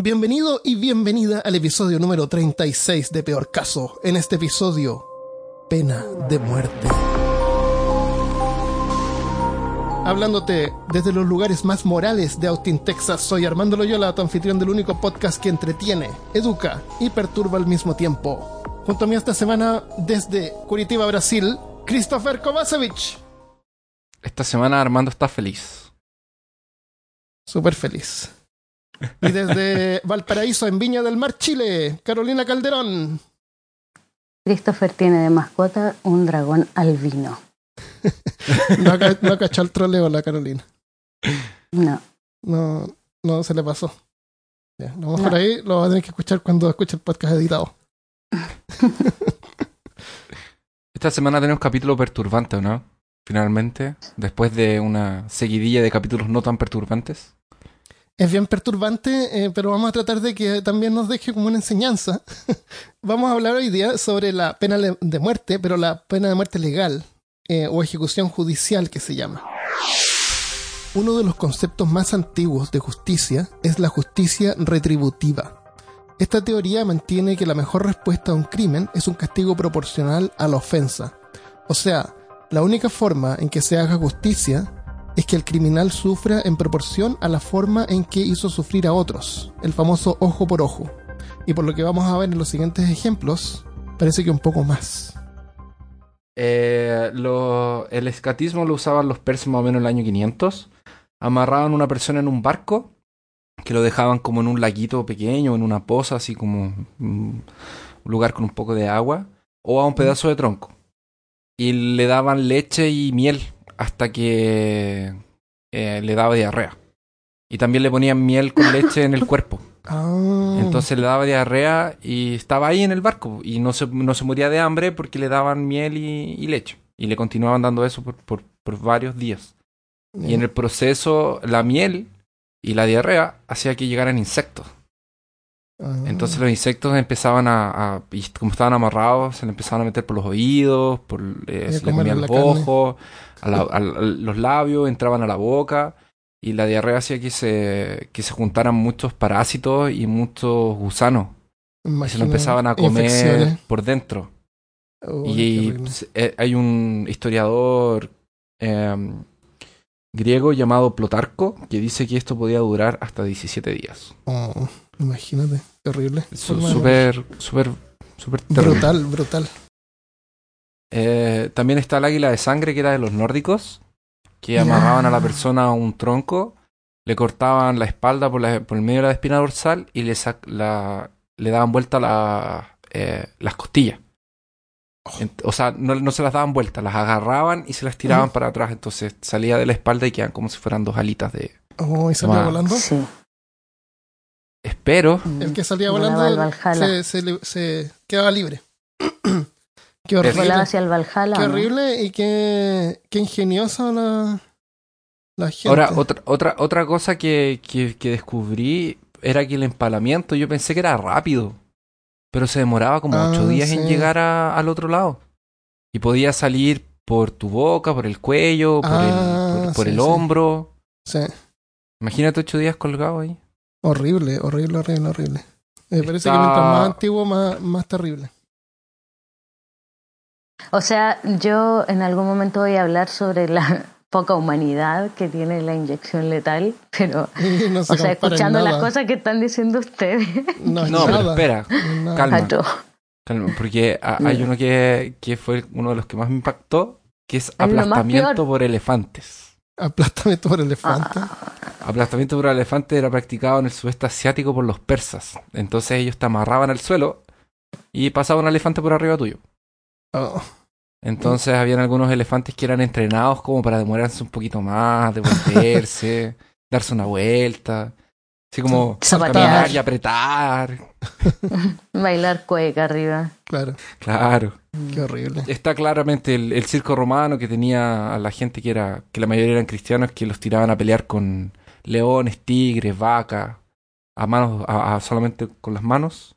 Bienvenido y bienvenida al episodio número 36 de Peor Caso. En este episodio, pena de muerte. Hablándote desde los lugares más morales de Austin, Texas, soy Armando Loyola, tu anfitrión del único podcast que entretiene, educa y perturba al mismo tiempo. Junto a mí esta semana, desde Curitiba, Brasil, Christopher Kovacevic. Esta semana Armando está feliz. Súper feliz. Y desde Valparaíso, en Viña del Mar, Chile, Carolina Calderón. Christopher tiene de mascota un dragón albino. no, ha, no cachó el troleo la Carolina. No. No, no se le pasó. Ya, lo mejor ahí lo va a tener que escuchar cuando escuche el podcast editado. Esta semana tenemos capítulo perturbante, ¿no? Finalmente, después de una seguidilla de capítulos no tan perturbantes. Es bien perturbante, eh, pero vamos a tratar de que también nos deje como una enseñanza. vamos a hablar hoy día sobre la pena de muerte, pero la pena de muerte legal eh, o ejecución judicial que se llama. Uno de los conceptos más antiguos de justicia es la justicia retributiva. Esta teoría mantiene que la mejor respuesta a un crimen es un castigo proporcional a la ofensa. O sea, la única forma en que se haga justicia es que el criminal sufra en proporción a la forma en que hizo sufrir a otros, el famoso ojo por ojo. Y por lo que vamos a ver en los siguientes ejemplos, parece que un poco más. Eh, el escatismo lo usaban los persas más o menos en el año 500. Amarraban a una persona en un barco que lo dejaban como en un laguito pequeño, en una poza, así como un lugar con un poco de agua, o a un pedazo de tronco. Y le daban leche y miel hasta que eh, le daba diarrea. Y también le ponían miel con leche en el cuerpo. Ah. Entonces le daba diarrea y estaba ahí en el barco y no se, no se moría de hambre porque le daban miel y, y leche. Y le continuaban dando eso por, por, por varios días. Y en el proceso, la miel y la diarrea hacía que llegaran insectos. Ah. Entonces los insectos empezaban a, a, y como estaban amarrados, se le empezaban a meter por los oídos, por eh, se le comían los ojos, a la- a- a los labios, entraban a la boca y la diarrea hacía que se, que se juntaran muchos parásitos y muchos gusanos y se lo empezaban a comer infecciones. por dentro. Y eh, hay un historiador eh, griego llamado Plotarco que dice que esto podía durar hasta 17 días. Oh, imagínate, de Súper, súper, súper terrible. Brutal, brutal. Eh, también está el águila de sangre, que era de los nórdicos, que amarraban a la persona a un tronco, le cortaban la espalda por, la- por el medio de la espina dorsal y le, sac- la- le daban vuelta la- eh, las costillas. Ent- o sea, no, no se las daban vuelta, las agarraban y se las tiraban para atrás. Entonces salía de la espalda y quedaban como si fueran dos alitas de. Oh, y salía volando. Sí. Espero. El que salía Volaba volando al Valhalla. se, se, se quedaba libre. qué horrible. Volaba hacia el Valhalla. Qué horrible y qué, qué ingeniosa la, la gente. Ahora, otra, otra, otra cosa que, que, que descubrí era que el empalamiento yo pensé que era rápido, pero se demoraba como Ah, ocho días en llegar a- al otro lado. Y podía salir por tu boca, por el cuello, por Ah, el, por, por sí, el sí. hombro. Sí. Imagínate ocho días colgado ahí. Horrible, horrible, horrible, horrible. Me parece Está- que mientras más antiguo, más, más terrible. O sea, yo en algún momento voy a hablar sobre la poca humanidad que tiene la inyección letal, pero, Y no se o sea, escuchando las cosas que están diciendo ustedes, No, es No, pero espera, No calma. porque a- hay Mm. uno que, que fue uno de los que más me impactó, que es aplastamiento por elefantes. Aplastamiento por elefante. Ah, Aplastamiento por elefante era practicado en el sudeste asiático por los persas. Entonces ellos te amarraban al suelo y pasaba un elefante por arriba tuyo. Oh, Entonces habían algunos elefantes que eran entrenados como para demorarse un poquito más, devolverse, darse una vuelta. Así como caminar y apretar. bailar cueca arriba. claro, Claro. Qué horrible. Está claramente el, el circo romano que tenía a la gente que era, que la mayoría eran cristianos, que los tiraban a pelear con leones, tigres, vacas, a manos, a- a- solamente con las manos.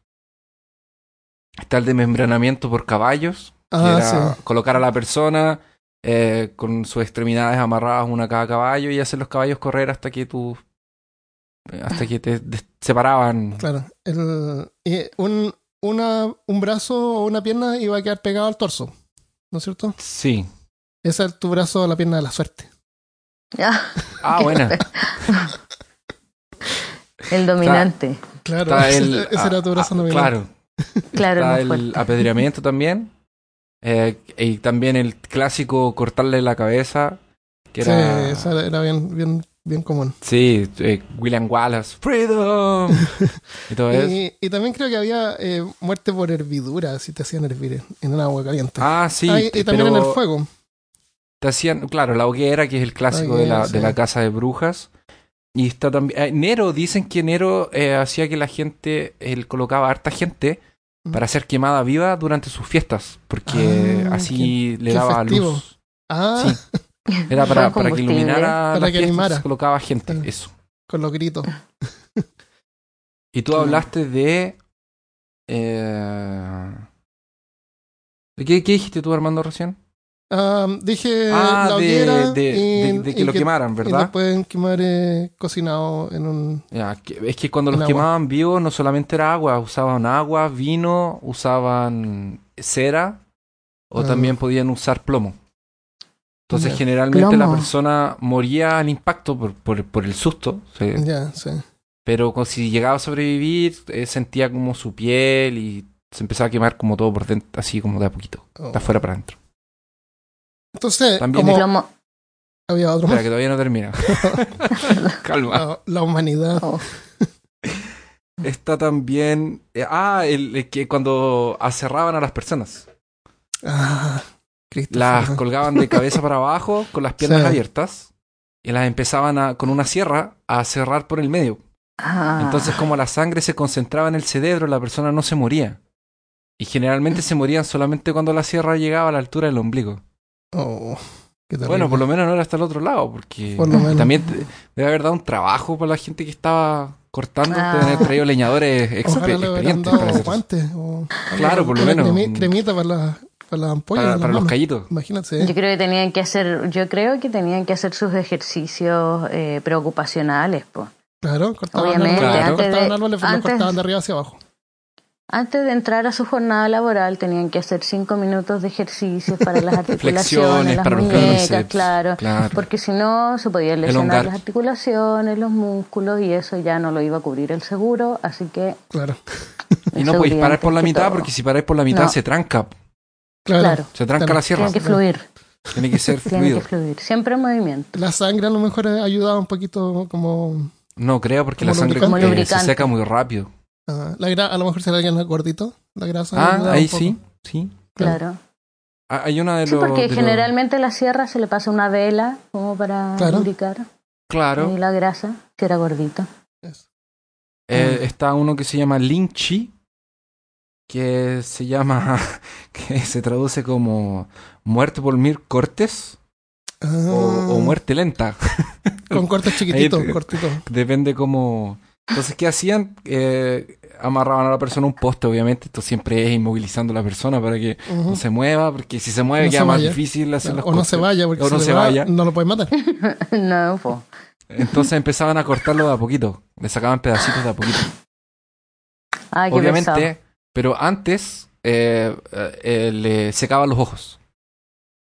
Está el desmembranamiento por caballos, que Ah, era sí. colocar a la persona eh, con sus extremidades amarradas una a cada caballo y hacer los caballos correr hasta que tus eh, hasta que te separaban. Claro. El, y un, una, un brazo o una pierna iba a quedar pegado al torso. ¿No es cierto? Sí. Ese es tu brazo o la pierna de la suerte. Ya, Ah, buena. el dominante. Claro, Está ese, el, ese era tu ah, brazo ah, nominal. Claro. Claro, Está el fuerte. apedreamiento también. Eh, y también el clásico cortarle la cabeza. Que Sí, era. esa era- era bien, bien, bien común. Sí, eh, William Wallace. ¡Freedom! y todo eso. Y, y también creo que había eh, muerte por hervidura, si te hacían hervir en, un agua caliente. Ah, sí. Ah, y, y también en el fuego. Te hacían, claro, la hoguera, que es el clásico de, la, hoguera, de sí. la casa de brujas. Y está también. eh, Nero, dicen que Nero eh, hacía que la gente, él colocaba harta gente Mm. para ser quemada viva durante sus fiestas, porque Ah, así le daba luz. Ah, Sí. Era para, para que iluminara Para que fiestas, animara. se colocaba gente, eso. con los gritos. Y tú hablaste de... eh, ¿de qué, qué dijiste tú, Armando, recién? Dije ah, la de, hoguera de- y, de- de que y lo quemaran, y ¿verdad? lo pueden quemar eh, cocinado en un... Ya, que- es que cuando los agua. quemaban vivos no solamente era agua, usaban agua, vino, usaban cera o Ah. también podían usar plomo. Entonces generalmente la persona moría al impacto por, por, por el susto, sí. Ya, sí. pero si llegaba a sobrevivir eh, sentía como su piel y se empezaba a quemar como todo por dentro, así como de a poquito, Oh. de afuera para adentro. Entonces, También como Plomo- había otro Espera, más. que todavía no termina. Calma. La, la humanidad. oh, Está también... eh, ah, el, el que cuando aserraban a las personas. Ah. Las colgaban de cabeza para abajo con las piernas Sí. abiertas y las empezaban a, con una sierra a cerrar por el medio. ah, Entonces, como la sangre se concentraba en el cerebro, la persona no se moría. Y generalmente se morían solamente cuando la sierra llegaba a la altura del ombligo. Oh, qué. Bueno, por lo menos no era hasta el otro lado, porque Por también debe haber dado un trabajo para la gente que estaba cortando, Ah. deben haber traído leñadores exper- Ojalá experientes dado guantes. O Claro, por lo menos. cremi- cremita para, la, para las ampollas. para, de las para los callitos. Imagínate. Yo creo que tenían que hacer, yo creo que tenían que hacer sus ejercicios eh, preocupacionales, pues. Claro, cortaban Obviamente, árboles, antes cortaban de- árboles, los antes- cortaban de arriba hacia abajo. Antes de entrar a su jornada laboral tenían que hacer cinco minutos de ejercicios para las articulaciones, las para los muñecas, bíceps. claro. Claro. Porque si no, se podían lesionar las articulaciones, los músculos, y eso ya no lo iba a cubrir el seguro, así que... Claro. Y no podéis parar por la mitad, todo. porque si paráis por la mitad No. se tranca. Claro. Claro. Se tranca Claro. la sierra. Tiene que fluir, Tiene que ser tiene fluido. que fluir, siempre en movimiento. La sangre a lo mejor ayudaba un poquito como... No creo, porque la sangre eh, se seca muy rápido. ah, la gra- a lo mejor será alguien gordito. La grasa. Ah, ahí sí, sí. Claro. Ah, Hay una de Sí, los... porque de los- generalmente la sierra se le pasa una vela como para Claro. lubricar Claro. y la grasa, si era gordito. Eh, Mm. está uno que se llama Lynchi, que se llama, que se traduce como muerte por mil cortes o, o Ah, muerte lenta. Con cortes chiquititos, cortitos. Depende cómo... Entonces, ¿qué hacían? Eh, amarraban a la persona a un poste, obviamente. Esto siempre es inmovilizando a la persona para que no se mueva, porque si se mueve No queda se más difícil hacer los o no se vaya, porque O si no se, se va, vaya. no lo pueden matar. no, pues. Entonces empezaban a cortarlo de a poquito. Le sacaban pedacitos de a poquito. Ay, qué Obviamente. Pero antes eh, eh, eh, le secaban los ojos.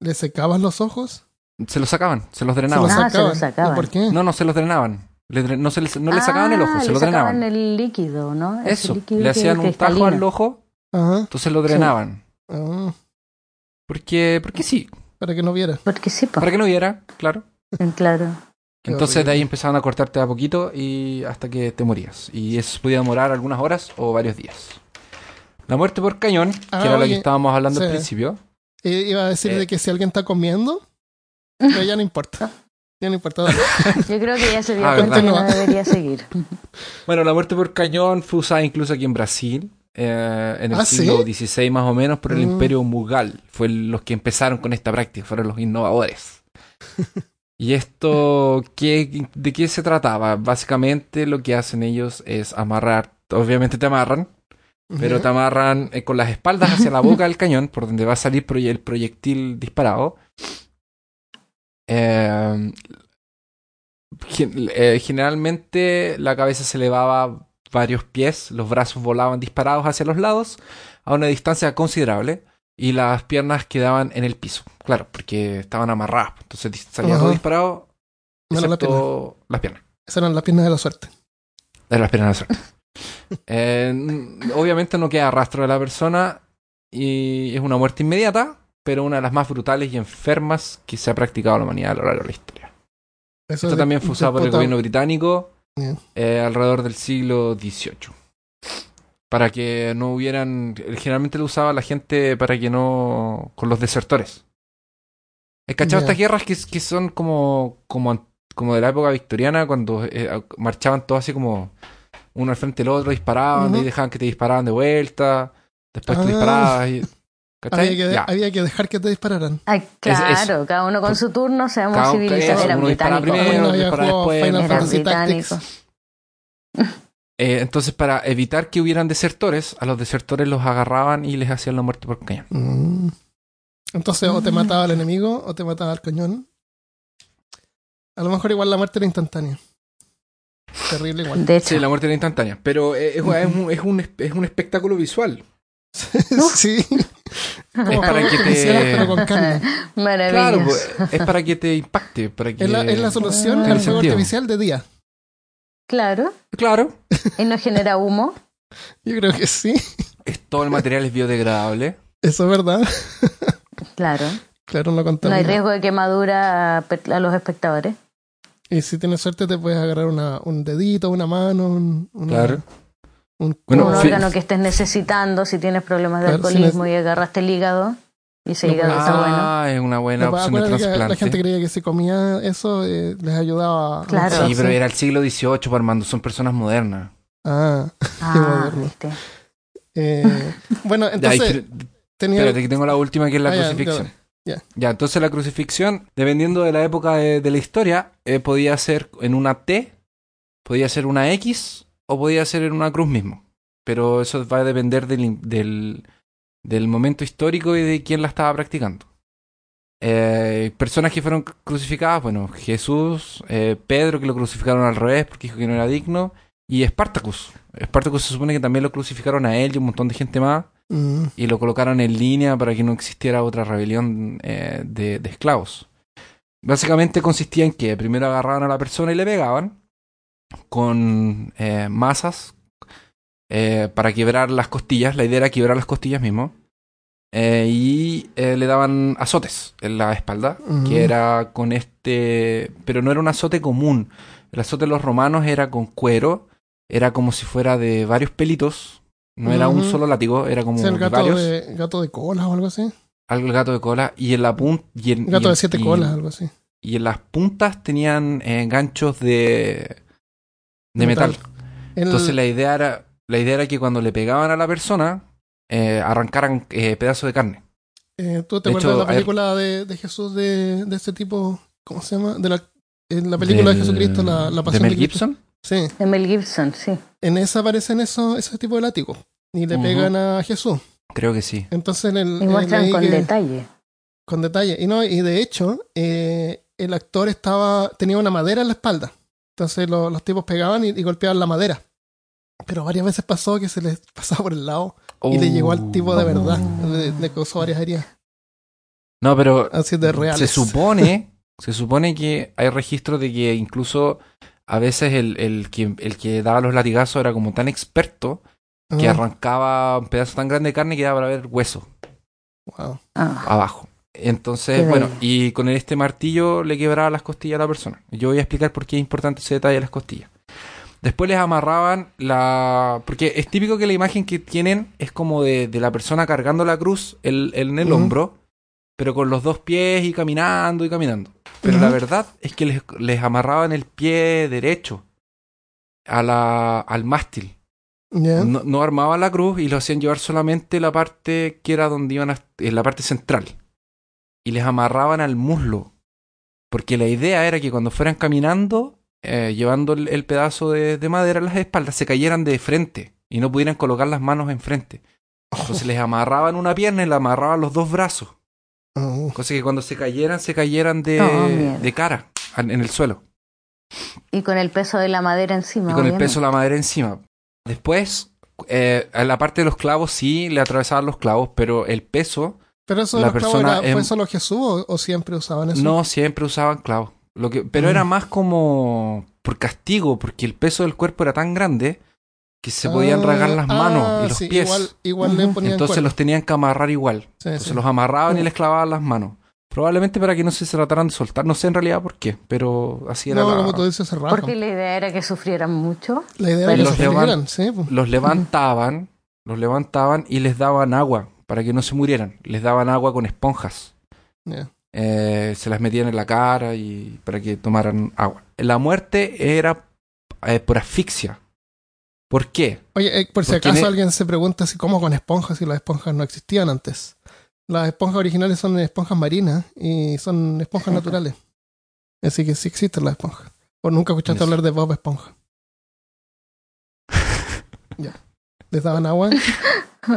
Le secaban los ojos. Se los sacaban, se los Se drenaban. los Ah, se los sacaban. ¿Y por qué? No, no, se los drenaban. Le no se les- no le sacaban el ojo, Ah, se le lo drenaban. sacaban el líquido, ¿no? Ese Eso, líquido le hacían un tajo al ojo, Ajá. entonces lo drenaban. Ah, Porque, porque sí, para que no viera. Porque sí, para que no viera, claro. Claro. Qué Entonces de ahí empezaban a cortarte a poquito y hasta que te morías. Y eso podía demorar algunas horas o varios días. La muerte por cañón, Ah, que era la oye, que estábamos hablando al sí. principio. Eh, iba a decir Eh. de que si alguien está comiendo, pero ya no importa. Ya no importa. Yo creo que ya se dio Ah, cuenta que no debería seguir. Bueno, la muerte por cañón fue usada incluso aquí en Brasil, eh, en el ¿Ah, sí? siglo XVI más o menos, por el Mm. imperio mughal. Fue los que empezaron con esta práctica, fueron los innovadores. y esto, ¿qué, ¿de qué se trataba? Básicamente lo que hacen ellos es amarrar, obviamente te amarran, pero te amarran eh, con las espaldas hacia la boca del cañón, por donde va a salir proye- el proyectil disparado. Eh, gen- eh, generalmente la cabeza se elevaba varios pies, los brazos volaban disparados hacia los lados a una distancia considerable y las piernas quedaban en el piso. Claro, porque estaban amarradas. Entonces dis- salía todo Ajá. disparado, excepto las piernas. Esas eran las piernas de la suerte. De las piernas de la suerte. Eh, obviamente no queda rastro de la persona y es una muerte inmediata, pero una de las más brutales y enfermas que se ha practicado la humanidad a lo largo de la historia. Eso Esto también fue usado por el gobierno británico eh, alrededor del siglo XVIII. Para que no hubieran. Generalmente lo usaba la gente para que no. con los desertores. ¿Has cachado estas guerras que, que son como, como. como de la época victoriana cuando eh, marchaban todos así como uno al frente del otro, disparaban Ujú. y dejaban que te disparaban de vuelta. Después Ah. te disparabas y. Había que, Ya. había que dejar que te dispararan. Ay, claro, cada uno con su turno, seamos Cada- civilizados. uno dispara británicos. primero, había después. Final Fantasy. Eh, entonces, para evitar que hubieran desertores, a los desertores los agarraban y les hacían la muerte por cañón. Mm. Entonces, o te Mm. mataba el enemigo o te mataba el cañón. A lo mejor igual la muerte era instantánea. Terrible igual. De hecho, Sí, la muerte era instantánea. Pero eh, es, es un, es, un, es un espectáculo visual. sí. Como Es para que te-. Claro, pues, es para que te impacte. Para que... Es la, es la solución Ah. al Tiene fuego artificial de día. Claro, Claro. y no genera humo. Yo creo que sí. Es, todo el material es biodegradable. Eso es verdad. Claro, Claro, no no hay riesgo de quemadura a los espectadores. Y si tienes suerte te puedes agarrar una, un dedito, una mano, un, una- Claro. un Bueno, un fi- órgano que estés necesitando, si tienes problemas de Claro, si alcoholismo y agarraste el hígado, y ese No hígado está bueno. Ah, es una buena No, opción de trasplante. la gente creía que si comía eso eh, les ayudaba a Claro. Sí, pero era el siglo XVIII, Armando. Son personas modernas. Ah, Ah, moderno. viste. eh, bueno, entonces cre- tenía... Espérate, que tengo la última que es la Ah, crucifixión. ya, Ya, entonces la crucifixión, dependiendo de la época de, la historia, eh, podía ser en una T, podía ser una X o podía ser en una cruz mismo. Pero eso va a depender del, momento histórico y de quién la estaba practicando. Eh, personas que fueron crucificadas, bueno, Jesús, eh, Pedro que lo crucificaron al revés porque dijo que no era digno, y Espartacus. Espartacus se supone que también lo crucificaron a él y un montón de gente más Mm, y lo colocaron en línea para que no existiera otra rebelión eh, de, de esclavos. Básicamente consistía en que primero agarraban a la persona y le pegaban con eh, masas eh, para quebrar las costillas. La idea era quebrar las costillas mismo. Eh, y le daban azotes en la espalda, que era con este... Pero no era un azote común. El azote de los romanos era con cuero, era como si fuera de varios pelitos. No era un solo látigo, era como el de gato varios. de, gato de colas o algo así. Algo el gato de cola. Y en la punta. Gato y en- de siete y- colas, algo así. Y en las puntas tenían eh, ganchos de. de metal. Metal. El- Entonces la idea era. La idea era que cuando le pegaban a la persona, eh, arrancaran eh, pedazos de carne. eh, ¿Tú te de acuerdas hecho, de la película de, de Jesús de, de este tipo? ¿Cómo se llama? De la, en la película de Del- Jesucristo, la, la ¿De pasión Mel de. Gibson? Sí, De Mel Gibson, sí. en esa aparecen eso, ese tipo de látigos. Y le pegan a Jesús. Creo que sí. Entonces en el, Y en muestran con que- detalle. con detalle. Y no, y de hecho, eh, el actor estaba, tenía una madera en la espalda. Entonces lo- los tipos pegaban y, y golpeaban la madera. Pero varias veces pasó que se les pasaba por el lado y le llegó al tipo de verdad. Oh. Le, le causó varias heridas. No, pero Así de reales. se supone. se supone que hay registros de que incluso a veces el, el, que, el que daba los latigazos era como tan experto que Ah, arrancaba un pedazo tan grande de carne que daba para ver hueso. wow. Ah, abajo. Entonces, bueno, y con este martillo le quebraba las costillas a la persona. Yo voy a explicar por qué es importante ese detalle de las costillas. Después les amarraban la... Porque es típico que la imagen que tienen es como de, de la persona cargando la cruz el- el- en el hombro, pero con los dos pies y caminando y caminando. Pero la verdad es que les, les amarraban el pie derecho a la, al mástil. No, no armaban la cruz y lo hacían llevar solamente la parte que era donde iban a, en la parte central. Y les amarraban al muslo. Porque la idea era que cuando fueran caminando, eh, llevando el, el pedazo de, de madera en las espaldas, se cayeran de frente y no pudieran colocar las manos enfrente. Entonces les amarraban una pierna y le amarraban los dos brazos. Oh. Cosa que cuando se cayeran, se cayeran de, Oh, de cara en el suelo. Y con el peso de la madera encima. y con el peso de la madera encima. Después, eh, a la parte de los clavos sí le atravesaban los clavos, pero el peso Pero eso de La los clavos persona era- en- ¿fue solo Jesús o, o siempre usaban eso? no siempre usaban clavos. Lo que, pero Mm. era más como por castigo, porque el peso del cuerpo era tan grande que se podían Ah, ragar las manos ah, y los sí, pies. Igual, igual le ponían Entonces cuerda. los tenían que amarrar igual. Sí, Entonces sí. los amarraban y les clavaban las manos. Probablemente para que no se trataran de soltar. No sé en realidad por qué, pero así era No, la- como tú dices, se rajan. Porque la idea era que sufrieran mucho. La idea era que los se levan- pues. Los levantaban, los levantaban y les daban agua para que no se murieran. Les daban agua con esponjas. Eh, se las metían en la cara y para que tomaran agua. La muerte era eh, por asfixia. ¿Por qué? Oye, eh, por si Porque acaso alguien se pregunta si cómo con esponjas, si las esponjas no existían antes. Las esponjas originales son esponjas marinas y son esponjas naturales. Así que sí existen las esponjas. ¿O nunca escuchaste Eso. hablar de Bob Esponja? ya. Les daban agua. Ok,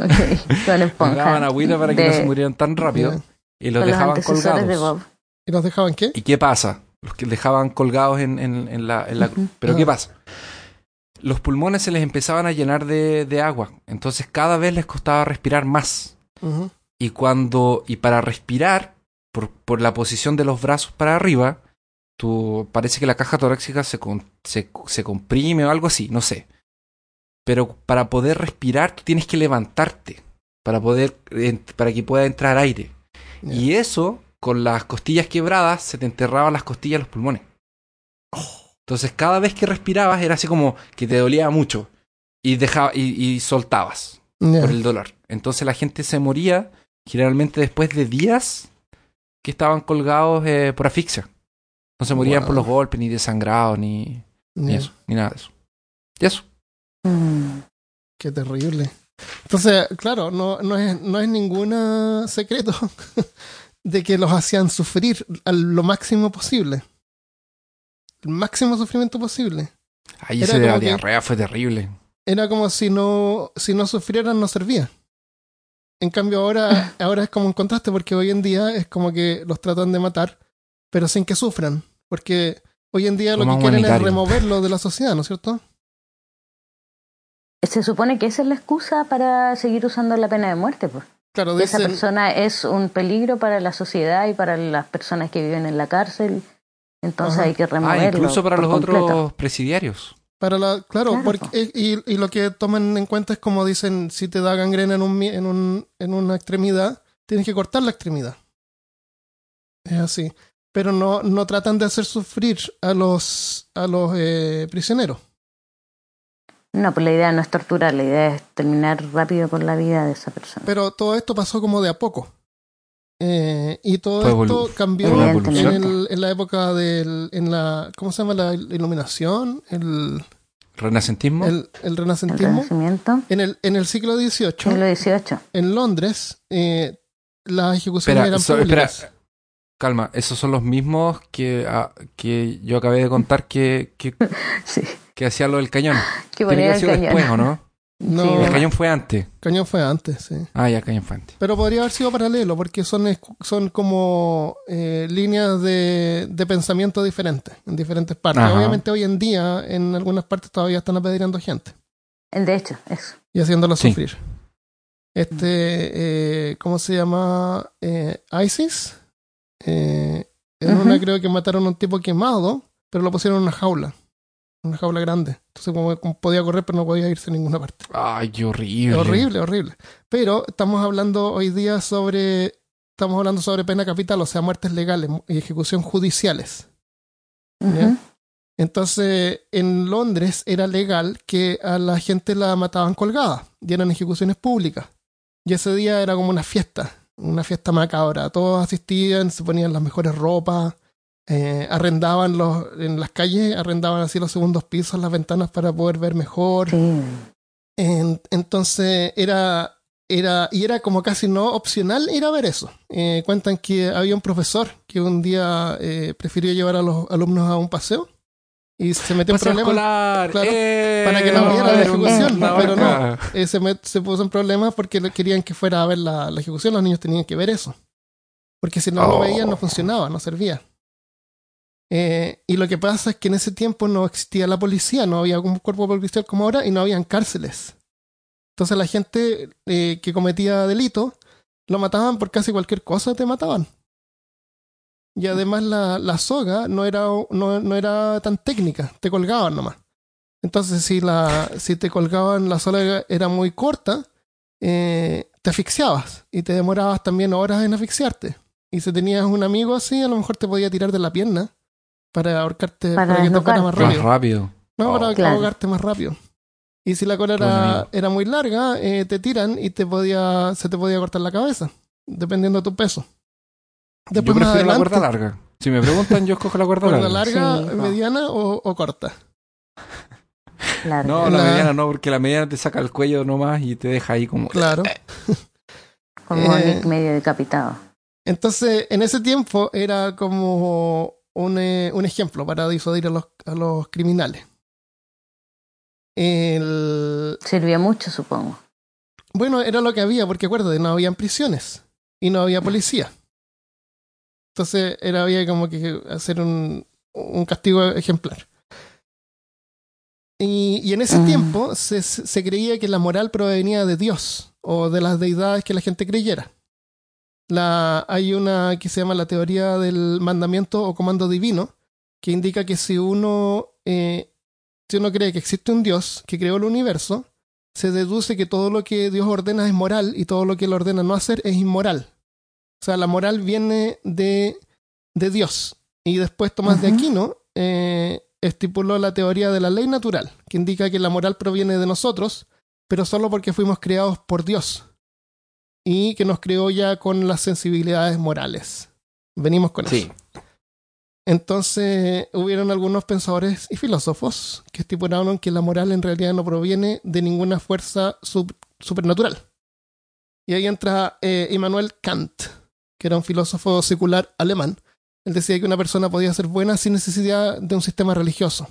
con esponja. Les daban agüita para que De- no se murieran tan rápido y los los dejaban antecesores de colgados. Bob. ¿Y los dejaban qué? ¿Y qué pasa? Los que dejaban colgados en, en- en la, en la cruz. Ujú. Pero Ah. ¿qué pasa? Los pulmones se les empezaban a llenar de, de agua. Entonces cada vez les costaba respirar más. Y cuando. Y para respirar, por, por la posición de los brazos para arriba, tú, parece que la caja torácica se, con- se, se comprime o algo así, no sé. Pero para poder respirar, tú tienes que levantarte. Para poder. para que pueda entrar aire. Y eso, con las costillas quebradas, se te enterraban las costillas los pulmones. Entonces, cada vez que respirabas era así como que te dolía mucho. Y, dejaba, y, y soltabas por el dolor. Entonces la gente se moría generalmente después de días que estaban colgados eh, por asfixia. No se morían Wow. por los golpes, ni desangrados, ni, ni eso, ni nada de eso. Y eso. Mm. Qué terrible. Entonces, claro, no, no es, no es ningún secreto de que los hacían sufrir a lo máximo posible. El máximo sufrimiento posible. Ahí de la diarrea fue terrible. Era como si no, si no sufrieran, no servía. En cambio, ahora, ahora es como un contraste, porque hoy en día es como que los tratan de matar, pero sin que sufran. Porque hoy en día lo Como que quieren es removerlo de la sociedad, ¿no es cierto? Se supone que esa es la excusa para seguir usando la pena de muerte, pues. Claro, esa persona es un peligro para la sociedad y para las personas que viven en la cárcel. Entonces Ajá. hay que Ah, removerlo. incluso para los completo. otros presidiarios. Para la, claro, Claro, porque, y, y lo que toman en cuenta es como dicen, si te da gangrena en, un, en, un, en una extremidad, tienes que cortar la extremidad. Es así. Pero no, no tratan de hacer sufrir a los, a los eh, prisioneros. No, pues la idea no es torturar, la idea es terminar rápido con la vida de esa persona. Pero todo esto pasó como de a poco. Eh, y todo Fue esto cambió en, el- en la época del, en la, ¿cómo se llama? La iluminación, el, ¿Renacentismo? el, el El renacentismo. renacimiento, En el, en el siglo XVIII, siglo XVIII. en Londres, eh, las ejecuciones Espera, eran so- espera. públicas. Calma, esos son los mismos que, ah, que yo acabé de contar que, que, Sí, que hacía lo del cañón. que ponía el cañón. después, ¿o no? No, Sí, El cañón fue antes. Cañón fue antes, sí. Ah, ya, cañón fue antes. Pero podría haber sido paralelo, porque son, escu- son como eh, líneas de, de pensamiento diferentes, en diferentes partes. Ajá. Obviamente hoy en día, en algunas partes todavía están apedreando gente De hecho, eso. y haciéndola Sí. sufrir. Este, eh, ¿cómo se llama? Eh, ISIS. Eh, en una creo que mataron a un tipo quemado, pero lo pusieron en una jaula. Una jaula grande. Entonces como, como podía correr, pero no podía irse a ninguna parte. Ay, qué horrible. Horrible, horrible. Pero estamos hablando hoy día sobre. Estamos hablando sobre pena capital, o sea, muertes legales y ejecución judiciales. Entonces, en Londres era legal que a la gente la mataban colgada y eran ejecuciones públicas. Y ese día era como una fiesta, una fiesta macabra. Todos asistían, se ponían las mejores ropas, eh, arrendaban los, en las calles, arrendaban así los segundos pisos, las ventanas para poder ver mejor. Sí. En- entonces era, era, y era como casi no opcional ir a ver eso. Eh, cuentan que había un profesor que un día eh, prefirió llevar a los alumnos a un paseo y se metió en problemas. claro, ¡Eh! para que no viera a la ejecución, una pero no. Eh, se, met- se puso en problemas porque querían que fuera a ver la, la ejecución, los niños tenían que ver eso. Porque si no lo Oh. veían no funcionaba, no servía. Eh, y lo que pasa es que en ese tiempo no existía la policía, no había un cuerpo policial como ahora y no habían cárceles. Entonces la gente eh, que cometía delito lo mataban por casi cualquier cosa, te mataban. Y además la, la soga no era, no, no, era tan técnica, te colgaban nomás. Entonces si, la, si te colgaban la soga era muy corta, eh, te asfixiabas y te demorabas también horas en asfixiarte. Y si tenías un amigo así, a lo mejor te podía tirar de la pierna para ahorcarte, para, que te fuera más rápido. Más rápido. No, para oh. ahogarte más rápido. Y si la cola era, era muy larga, eh, te tiran y te podía, se te podía cortar la cabeza, dependiendo de tu peso. Después, yo prefiero la cuerda larga. Si me preguntan, yo escojo la cuerda, larga. larga, mediana o, corta? No, la, mediana no, porque la mediana te saca el cuello nomás y te deja ahí como... Claro. como eh, medio decapitado. Entonces, en ese tiempo era como un, eh, un ejemplo para disuadir a los, a los criminales. El... Sirvió mucho, supongo. Bueno, era lo que había, porque acuérdate, no habían prisiones y no había policía. Entonces era, había como que hacer un, un castigo ejemplar. Y, y en ese mm. tiempo se, se, creía que la moral provenía de Dios o de las deidades que la gente creyera. La, hay una que se llama la teoría del mandamiento o comando divino, que indica que si uno eh, si uno cree que existe un Dios que creó el universo, se deduce que todo lo que Dios ordena es moral y todo lo que Él ordena no hacer es inmoral. O sea, la moral viene de, de Dios. Y después Tomás de Aquino eh, estipuló la teoría de la ley natural, que indica que la moral proviene de nosotros, pero solo porque fuimos creados por Dios. Y que nos creó ya con las sensibilidades morales. Venimos con sí. eso. Entonces hubieron algunos pensadores y filósofos que estipularon que la moral en realidad no proviene de ninguna fuerza supernatural. Y ahí entra eh, Immanuel Kant, que era un filósofo secular alemán. Él decía que una persona podía ser buena sin necesidad de un sistema religioso.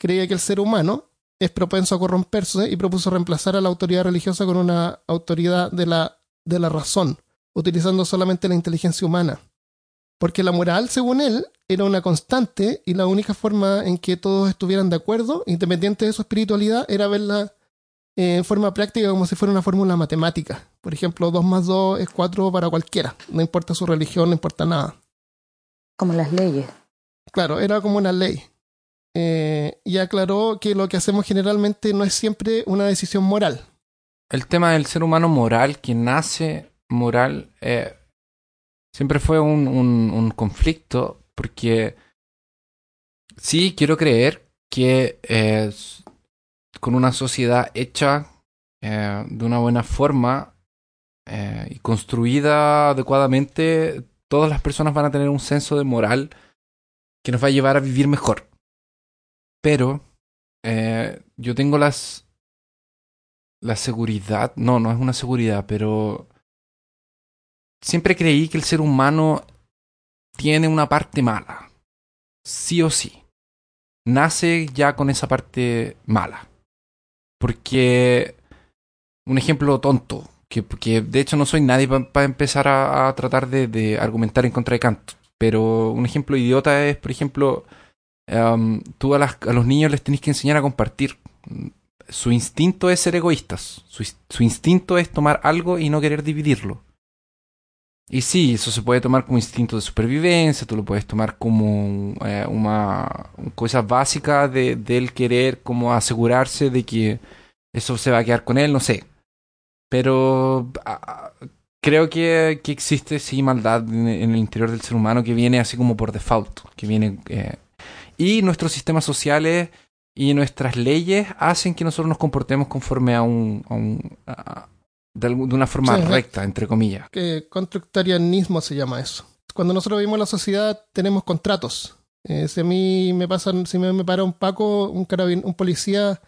Creía que el ser humano es propenso a corromperse y propuso reemplazar a la autoridad religiosa con una autoridad de la, de la razón, utilizando solamente la inteligencia humana porque la moral, según él, era una constante y la única forma en que todos estuvieran de acuerdo, independiente de su espiritualidad, era verla eh, en forma práctica como si fuera una fórmula matemática. Por ejemplo, 2 más 2 es 4 para cualquiera, no importa su religión, no importa nada. Como las leyes. Claro, era como una ley. Eh, y aclaró que lo que hacemos generalmente no es siempre una decisión moral. El tema del ser humano moral, que nace moral, eh, siempre fue un, un, conflicto porque sí quiero creer que con una sociedad hecha eh, de una buena forma eh, y construida adecuadamente, todas las personas van a tener un senso de moral que nos va a llevar a vivir mejor. Pero eh, yo tengo las la seguridad, no, no es una seguridad, pero siempre creí que el ser humano tiene una parte mala. Sí o sí. Nace ya con esa parte mala. Porque, un ejemplo tonto, que, de hecho no soy nadie para empezar a, tratar de, argumentar en contra de Kant. Pero un ejemplo idiota es, por ejemplo, um, tú a, los niños les tenés que enseñar a compartir. Su instinto es ser egoístas. su instinto es tomar algo y no querer dividirlo. Y sí, eso se puede tomar como instinto de supervivencia, tú lo puedes tomar como eh, una cosa básica de, él querer como asegurarse de que eso se va a quedar con él, no sé. Pero creo que, que, existe sí maldad en, el interior del ser humano que viene así como por default, que viene... Eh, y nuestros sistemas sociales y nuestras leyes hacen que nosotros nos comportemos conforme a un, a un, de, una forma recta, entre comillas. Que constructarianismo se llama eso. Cuando nosotros vivimos en la sociedad tenemos contratos. Eh, si a mí me pasan, si me, me para un Paco, un carabin, un policía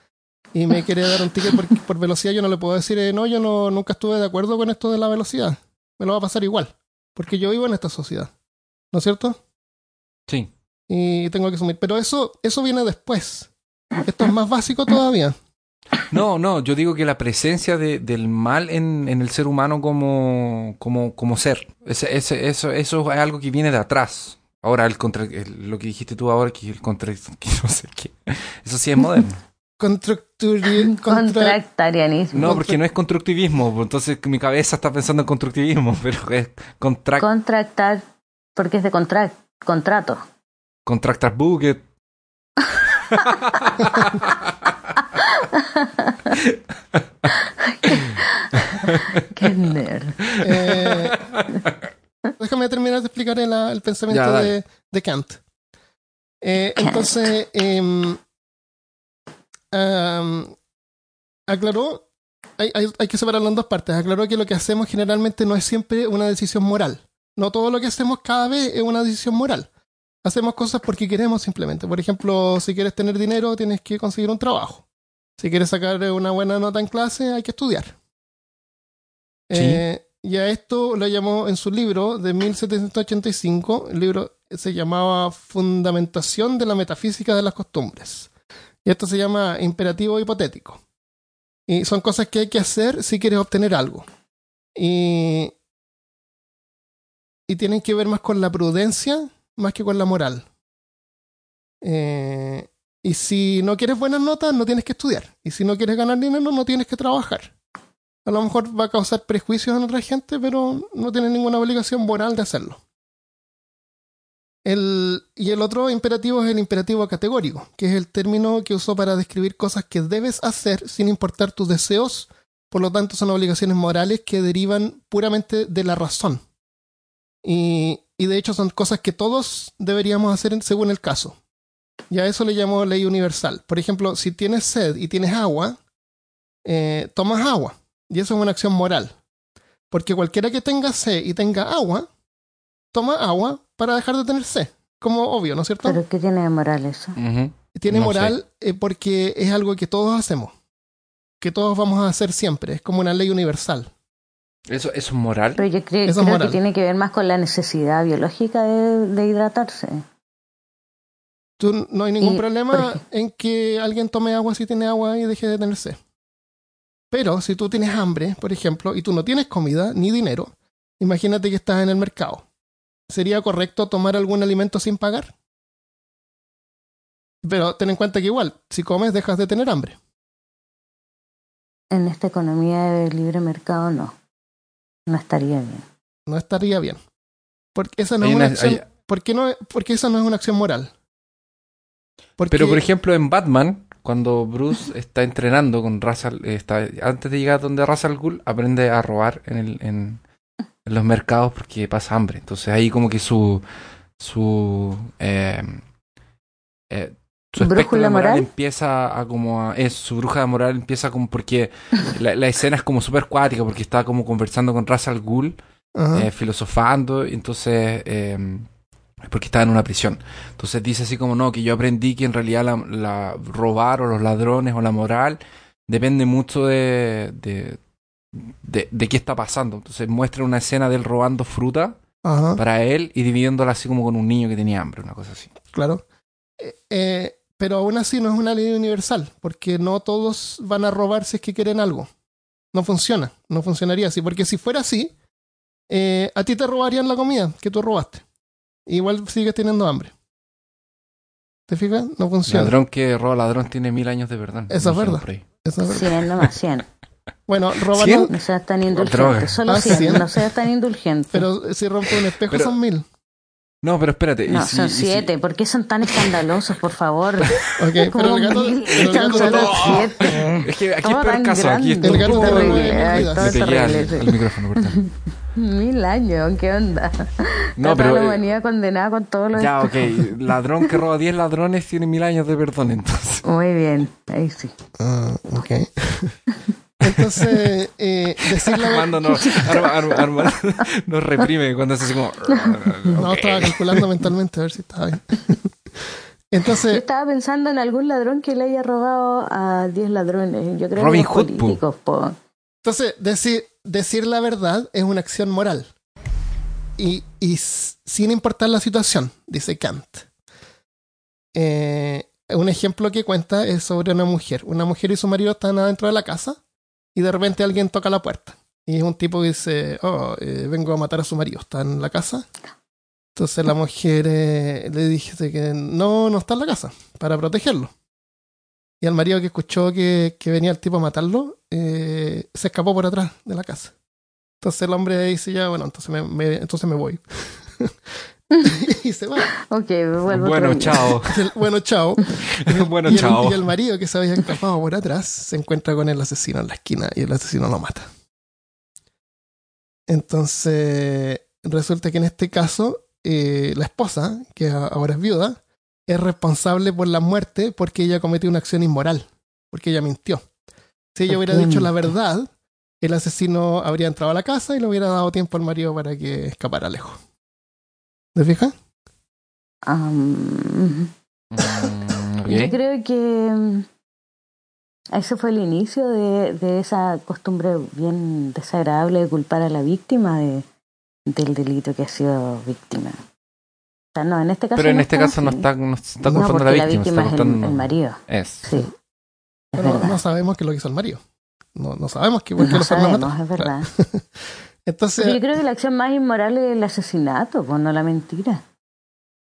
y me quiere dar un ticket por, velocidad, yo no le puedo decir, eh, no, yo no, nunca estuve de acuerdo con esto de la velocidad. Me lo va a pasar igual, porque yo vivo en esta sociedad. ¿No es cierto? Sí. Y tengo que asumir. Pero eso, eso viene después. Esto es más básico todavía. No, no, yo digo que la presencia de, del mal en, en, el ser humano como, como, como ser, ese, ese, eso, eso es algo que viene de atrás. Ahora, el contra, el- lo que dijiste tú ahora, que el contra, que no sé qué. Eso sí es moderno. Contractarianismo. No, porque no es constructivismo. Entonces mi cabeza está pensando en constructivismo, pero es contract, Contractar, porque es de contract, contrato. Contractar bucket. Qué nerd. Eh, déjame terminar de explicar el, el pensamiento Ya, de, de Kant. Eh, Kant. entonces, em, am, aclaró, hay, hay- hay que separarlo en dos partes. Aclaró que lo que hacemos generalmente no es siempre una decisión moral. No todo lo que hacemos cada vez es una decisión moral. Hacemos cosas porque queremos simplemente. Por ejemplo, si quieres tener dinero, tienes que conseguir un trabajo. Si quieres sacar una buena nota en clase, hay que estudiar. Sí. Eh, y a esto lo llamó en su libro de 1785, el libro se llamaba Fundamentación de la Metafísica de las Costumbres. Y esto se llama imperativo hipotético. Y son cosas que hay que hacer si quieres obtener algo. Y, y tienen que ver más con la prudencia más que con la moral. Eh, y si no quieres buenas notas, no tienes que estudiar. Y si no quieres ganar dinero, no tienes que trabajar. A lo mejor va a causar prejuicios en otra gente, pero no tiene ninguna obligación moral de hacerlo. El, y el otro imperativo es el imperativo categórico, que es el término que usó para describir cosas que debes hacer sin importar tus deseos, por lo tanto son obligaciones morales que derivan puramente de la razón. Y, y de hecho son cosas que todos deberíamos hacer según el caso. Y a eso le llamó ley universal. Por ejemplo, si tienes sed y tienes agua, eh, tomas agua. Y eso es una acción moral. Porque cualquiera que tenga sed y tenga agua, toma agua para dejar de tener sed. Como obvio, ¿no es cierto? ¿Pero qué tiene de moral eso? Tiene no moral eh, porque es algo que todos hacemos. Que todos vamos a hacer siempre. Es como una ley universal. Eso, eso es moral. Pero yo creo, creo que tiene que ver más con la necesidad biológica de, de hidratarse. Tú, no hay ningún Y, problema en que alguien tome agua si tiene agua y deje de tener sed. Pero si tú tienes hambre, por ejemplo, y tú no tienes comida ni dinero, imagínate que estás en el mercado. ¿Sería correcto tomar algún alimento sin pagar? Pero ten en cuenta que igual, si comes dejas de tener hambre. En esta economía de libre mercado no. No estaría bien. No estaría bien. Porque esa no Hay es una una- acción. hay- ¿por qué no, porque esa no es una acción moral. Porque, Pero por ejemplo en Batman, cuando Bruce está entrenando con al- está, antes de llegar donde Ra's al Ghul, aprende a robar en, el, en, en los mercados porque pasa hambre. Entonces ahí como que su su eh, eh, su ¿Brújula moral moral? empieza a como a, es su bruja moral empieza como porque la, la escena es como súper cuática porque está como conversando con Ra's al Ghul eh, filosofando, y entonces, eh, porque estaba en una prisión. Entonces dice así como, no, que yo aprendí que en realidad la, la- robar o los ladrones o la moral depende mucho de, de, de, de qué está pasando. Entonces muestra una escena de él robando fruta para él y dividiéndola así como con un niño que tenía hambre, una cosa así. Claro. Eh, eh, pero aún así no es una ley universal, porque no todos van a robar si es que quieren algo. No funciona, no funcionaría así, porque si fuera así, eh, a ti te robarían la comida que tú robaste. Igual sigues teniendo hambre. ¿Te fijas? No funciona. Ladrón que roba ladrón tiene mil años de verdad. Eso es Dijeron verdad. por ahí. Eso es verdad. 100 nomás, 100. Bueno, roban, ¿Cien? No seas tan indulgente. Solo Ah, 100, 100. no seas tan indulgente. pero si rompe un espejo Pero- son mil. No, pero espérate. y no, si- son y si- 7. ¿Por qué son tan escandalosos, por favor? Ok, pero el gato, mil, pero el son gato no- 7. Es que aquí Todo es peor caso. Aquí esto El gato es sí. al micrófono, perdón. Mil años, ¿qué onda? No, pero. la eh, humanidad condenada con todos los... Ya, ok. Ladrón que roba 10 ladrones tiene mil años de perdón, entonces. Muy bien, ahí sí. Ah, ok. Entonces, eh, decir la Armando nos, Arma- Arma- nos reprime cuando es así como. No, estaba calculando mentalmente a ver si estaba bien. Yo Entonces, estaba pensando en algún ladrón que le haya robado a 10 ladrones. Yo creo Robin que los Hood, po. políticos, po. entonces decir, decir la verdad es una acción moral. Y, y sin importar la situación, dice Kant. Eh, un ejemplo que cuenta es sobre una mujer. Una mujer y su marido están adentro de la casa y de repente alguien toca la puerta. Y es un tipo que dice, oh, eh, vengo a matar a su marido. Está en la casa. Entonces la mujer eh, le dice que no, no está en la casa para protegerlo. Y al marido que escuchó que, que venía el tipo a matarlo, eh, se escapó por atrás de la casa. Entonces el hombre dice ya, bueno, entonces me, me- entonces me voy. y se va. Ok, vuelvo Bueno, chao. El- bueno, chao. bueno, y, el, chao. y el marido que se había escapado por atrás se encuentra con el asesino en la esquina y el asesino lo mata. Entonces, resulta que en este caso, eh, la esposa, que ahora es viuda, es responsable por la muerte porque ella cometió una acción inmoral, porque ella mintió. Si ella ¿Por hubiera dicho la verdad, el asesino habría entrado a la casa y le hubiera dado tiempo al marido para que escapara lejos. ¿Te fijas? Mm, ok. Yo creo que mm, ese fue el inicio de, de esa costumbre bien desagradable de culpar a la víctima de, del delito que ha sido víctima. O sea, no, en este caso Pero en no este caso no está, no está culpando porque a la la víctima, víctima está es el, culpando... el marido. Es. Sí, es Pero verdad. no sabemos qué es lo que hizo el marido. No, no sabemos qué, por qué No lo sabemos, es verdad. Entonces, yo creo que la acción más inmoral es el asesinato, pues no la mentira.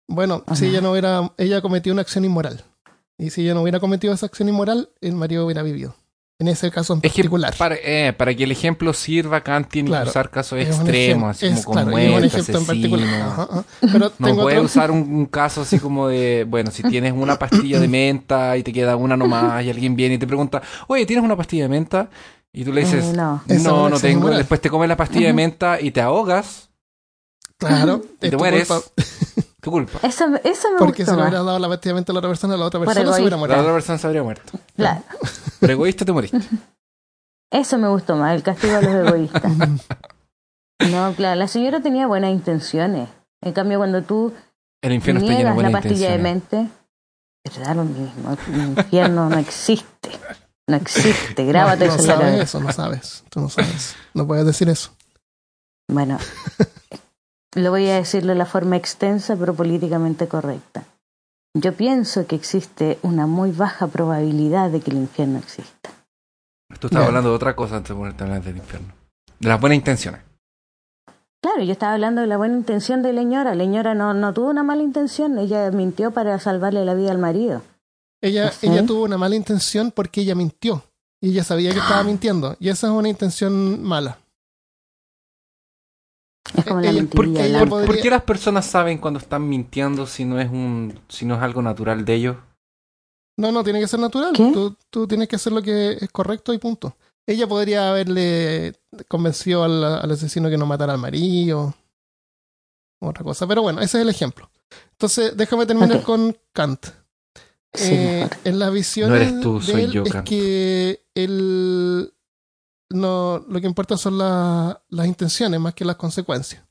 Bueno, Ajá. si ella no hubiera, ella cometió una acción inmoral. Y si ella no hubiera cometido esa acción inmoral, el marido hubiera vivido. En ese caso en Es que particular. para, eh, para que el ejemplo sirva, Kant tiene Claro. que usar casos extremos, así es, como con claro, un muerte, ejemplo en particular. asesino. Ajá, ajá. Pero No tengo puede otro. usar un, un caso así como de, bueno, si tienes una pastilla de menta y te queda una nomás y alguien viene y te pregunta, oye, ¿tienes una pastilla de menta? Y tú le dices, Eh, no. No, tengo. Después te comes la pastilla de menta y te ahogas, Claro, y te mueres. culpa, Tu culpa. Eso, eso me porque si gustó le más. hubiera dado la pastilla a la otra persona, la otra Por persona se hubiera. La muerto. otra persona se habría muerto. Claro, Pero egoísta te moriste. eso me gustó más, el castigo a los egoístas. No, claro, la señora tenía buenas intenciones. En cambio, cuando tú El infierno está lleno de niegas la pastilla de mente, es da lo mismo. El infierno no existe. No existe. Grábate no, no la sabes eso, no sabes. Tú no sabes. No puedes decir eso. Bueno, lo voy a decir de la forma extensa pero políticamente correcta. Yo pienso que existe una muy baja probabilidad de que el infierno exista. Tú estabas Bien. hablando de otra cosa antes de ponerte a hablar del infierno. De las buenas intenciones. Claro, yo estaba hablando de la buena intención de Leñora. Leñora no, no tuvo una mala intención, ella mintió para salvarle la vida al marido. Ella, ella tuvo una mala intención porque ella mintió. Y ella sabía que estaba mintiendo. Y esa es una intención mala. Es como la Ella- mentirilla porque ella blanca. podría- ¿Por qué las personas saben cuando están mintiendo si no es un, si no es algo natural de ellos? No, no, tiene que ser natural. Tú, tú tienes que hacer lo que es correcto y punto. Ella podría haberle convencido al, al asesino que no matara al marido. Otra cosa. Pero bueno, ese es el ejemplo. Entonces, déjame terminar con Kant. Eh, en las visiones No eres tú, de soy él yo, es que él no lo que importa son la- las intenciones más que las consecuencias.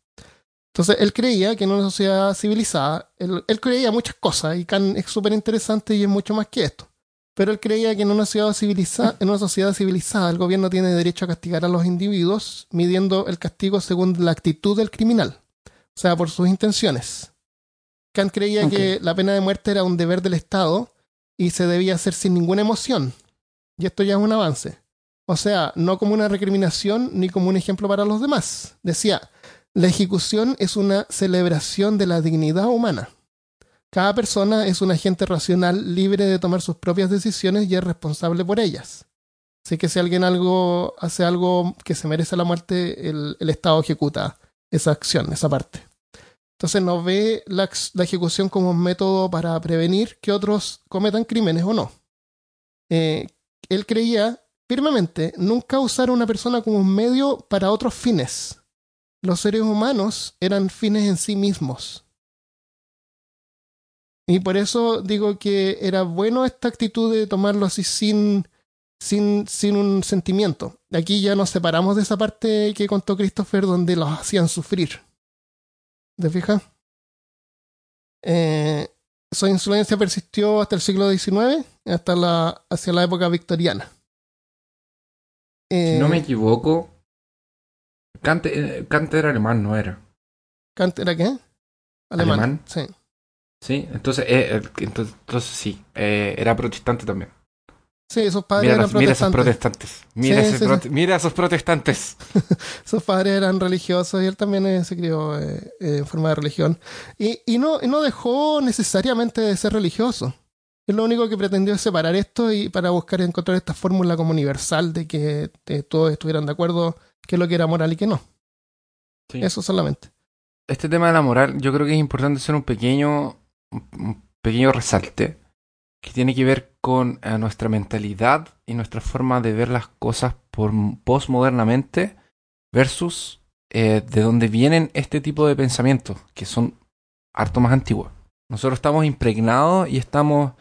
Entonces él creía que en una sociedad civilizada, él, él creía muchas cosas y Kant es súper interesante y es mucho más que esto. Pero él creía que en una, ciudad civiliza- en una sociedad civilizada el gobierno tiene derecho a castigar a los individuos midiendo el castigo según la actitud del criminal, o sea, por sus intenciones. Kant creía que la pena de muerte era un deber del Estado y se debía hacer sin ninguna emoción. Y esto ya es un avance. O sea, no como una recriminación ni como un ejemplo para los demás. Decía, la ejecución es una celebración de la dignidad humana. Cada persona es un agente racional libre de tomar sus propias decisiones y es responsable por ellas. Así que si alguien algo hace algo que se merece la muerte, el, el Estado ejecuta esa acción, esa parte. Entonces no ve la, ejecución como un método para prevenir que otros cometan crímenes o no. Eh, él creía firmemente nunca usar a una persona como un medio para otros fines. Los seres humanos eran fines en sí mismos. Y por eso digo que era bueno esta actitud de tomarlo así sin, sin, sin un sentimiento. Aquí ya nos separamos de esa parte que contó Christopher donde los hacían sufrir. ¿Te fijas? Eh, su influencia persistió hasta el siglo XIX, hasta la, hacia la época victoriana. Eh, Si no me equivoco, Kant, eh, Kant era alemán, no era. Kant era qué? Alemán. ¿Alemán? Sí. Sí, entonces, eh, eh, entonces, entonces sí, eh, era protestante también. Sí, sus padres Mira, eran las- mira esos protestantes. protestantes. Mira, Sí, ese sí, prote- sí. mira esos protestantes. Sus padres eran religiosos y él también eh, se crió eh, eh, en forma de religión. Y, y no, y no dejó necesariamente de ser religioso. Él lo único que pretendió es separar esto y para buscar encontrar esta fórmula como universal de que eh, todos estuvieran de acuerdo qué es lo que era moral y qué no. Sí. Eso solamente. Este tema de la moral, yo creo que es importante hacer un pequeño, un pequeño resalte que tiene que ver con eh, nuestra mentalidad y nuestra forma de ver las cosas por postmodernamente versus eh, de dónde vienen este tipo de pensamientos que son harto más antiguos. Nosotros estamos impregnados y estamos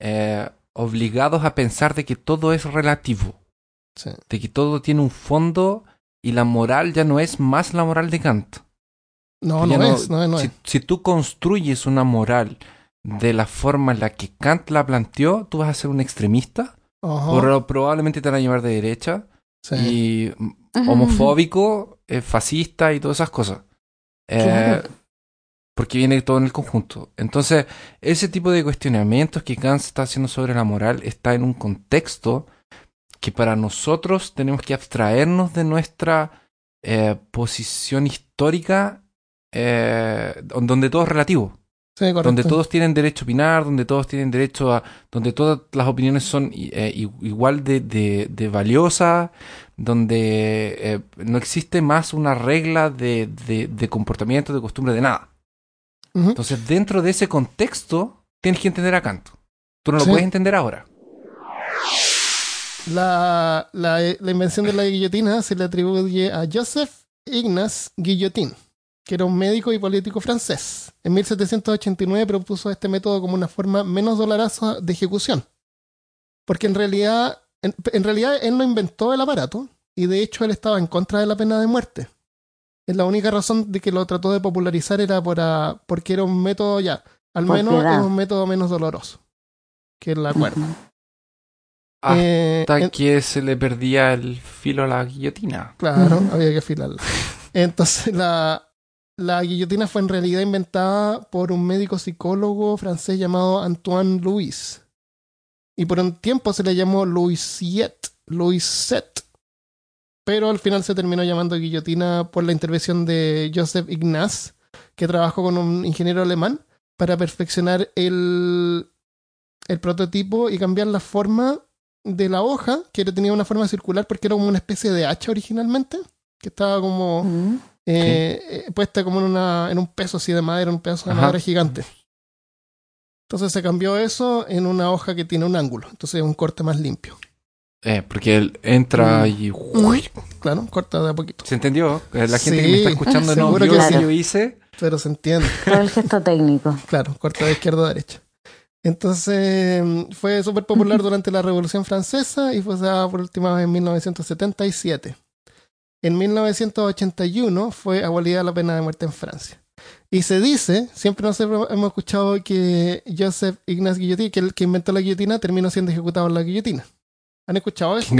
eh, obligados a pensar de que todo es relativo, Sí. de que todo tiene un fondo y la moral ya no es más la moral de Kant. No, no, es, no es, no si, es. si tú construyes una moral de la forma en la que Kant la planteó, tú vas a ser un extremista, Ajá, pero probablemente te van a llevar de derecha sí. y homofóbico, eh, fascista y todas esas cosas. Eh. Porque viene todo en el conjunto. Entonces, ese tipo de cuestionamientos que Kant está haciendo sobre la moral está en un contexto que para nosotros tenemos que abstraernos de nuestra eh, posición histórica, eh, donde todo es relativo Sí, donde todos tienen derecho a opinar, donde todos tienen derecho a, donde todas las opiniones son eh, igual de, de, de valiosas, donde eh, no existe más una regla de, de, de comportamiento, de costumbre, de nada. Entonces, dentro de ese contexto, tienes que entender a Kant. Tú no lo Sí. puedes entender ahora. La, la, la invención de la guillotina se le atribuye a Joseph Ignace Guillotin, que era un médico y político francés. En 1789 propuso este método como una forma menos dolorosa de ejecución. Porque en realidad, en, en realidad él no inventó el aparato y de hecho él estaba en contra de la pena de muerte. Es la única razón de que lo trató de popularizar era por, porque era un método ya, al Por menos es un método menos doloroso que la muerte. Ujú. Eh, Hasta que se le perdía el filo a la guillotina. Claro, había que afilarla. Entonces, la, la guillotina fue en realidad inventada por un médico psicólogo francés llamado Antoine Louis. Y por un tiempo se le llamó Louisiette, Louisette. Pero al final se terminó llamando guillotina por la intervención de Joseph Ignace, que trabajó con un ingeniero alemán para perfeccionar el, el prototipo y cambiar la forma de la hoja, que tenía una forma circular porque era como una especie de hacha originalmente, que estaba como Mm. Eh, eh, puesta como en, una, en un peso así de madera, un pedazo de Ajá. madera gigante. Entonces se cambió eso en una hoja que tiene un ángulo, entonces es un corte más limpio. Eh, porque él entra Mm. y... Claro, corta de a poquito, ¿Se entendió? Eh, La gente que me está escuchando no seguro vio lo que yo hice. pero se entiende. Todo el gesto técnico. Claro, corta de izquierda a derecha. Entonces fue súper popular durante la Revolución Francesa y fue usada por última vez en 1977. En 1981 fue abolida la pena de muerte en Francia. Y se dice, siempre nosotros hemos escuchado que Joseph Ignace Guillotin, que el que inventó la guillotina, terminó siendo ejecutado en la guillotina. ¿Han escuchado eso?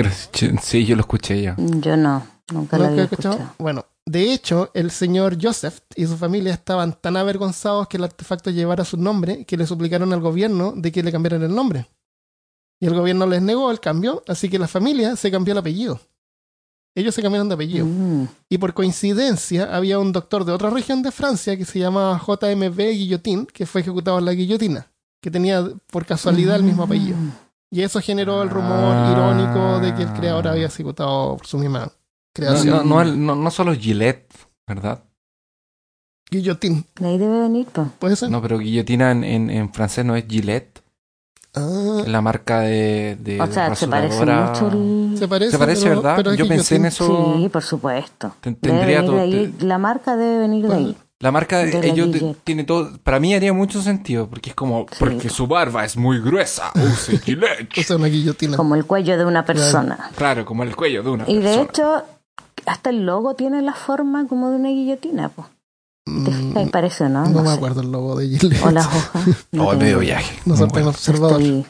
Sí, yo lo escuché ya. Yo no, nunca lo ¿Nunca había he escuchado? escuchado. Bueno, de hecho, el señor Joseph y su familia estaban tan avergonzados que el artefacto llevara su nombre que le suplicaron al gobierno de que le cambiaran el nombre. Y el gobierno les negó el cambio, así que la familia se cambió el apellido. Ellos se cambiaron de apellido. Mm. Y por coincidencia, había un doctor de otra región de Francia que se llamaba JMB Guillotin, que fue ejecutado en la guillotina, que tenía por casualidad el mismo apellido. Mm. Y eso generó el rumor Ah. irónico de que el creador había ejecutado por su misma creación. no, no, el- no, no solo Gillette, ¿verdad? Guillotín, De ahí debe venir, pues. ¿puede ser? No, pero guillotina en, en, en francés no es Gillette. Ah, la marca de, de O sea, se parece mucho el... se parece, ¿Se parece, pero- verdad? pero Yo pensé en guillotín. eso. Sí, por supuesto. Ten- Tendría venir todo. de ahí. La marca debe venir de ahí. La marca de De ellos de- tiene todo. Para mí haría mucho sentido, porque es como. Sí. Porque su barba es muy gruesa. Use Gillette. O sea, una guillotina. Como el cuello de una persona. claro, como el cuello de una Y de persona. hecho, hasta el logo tiene la forma como de una guillotina, pues. ¿Te Mm? Parece, ¿no? no me sé. acuerdo el logo de Gillette. O las hojas. No el tengo medio viaje. No soy tan bueno. observador. Estoy,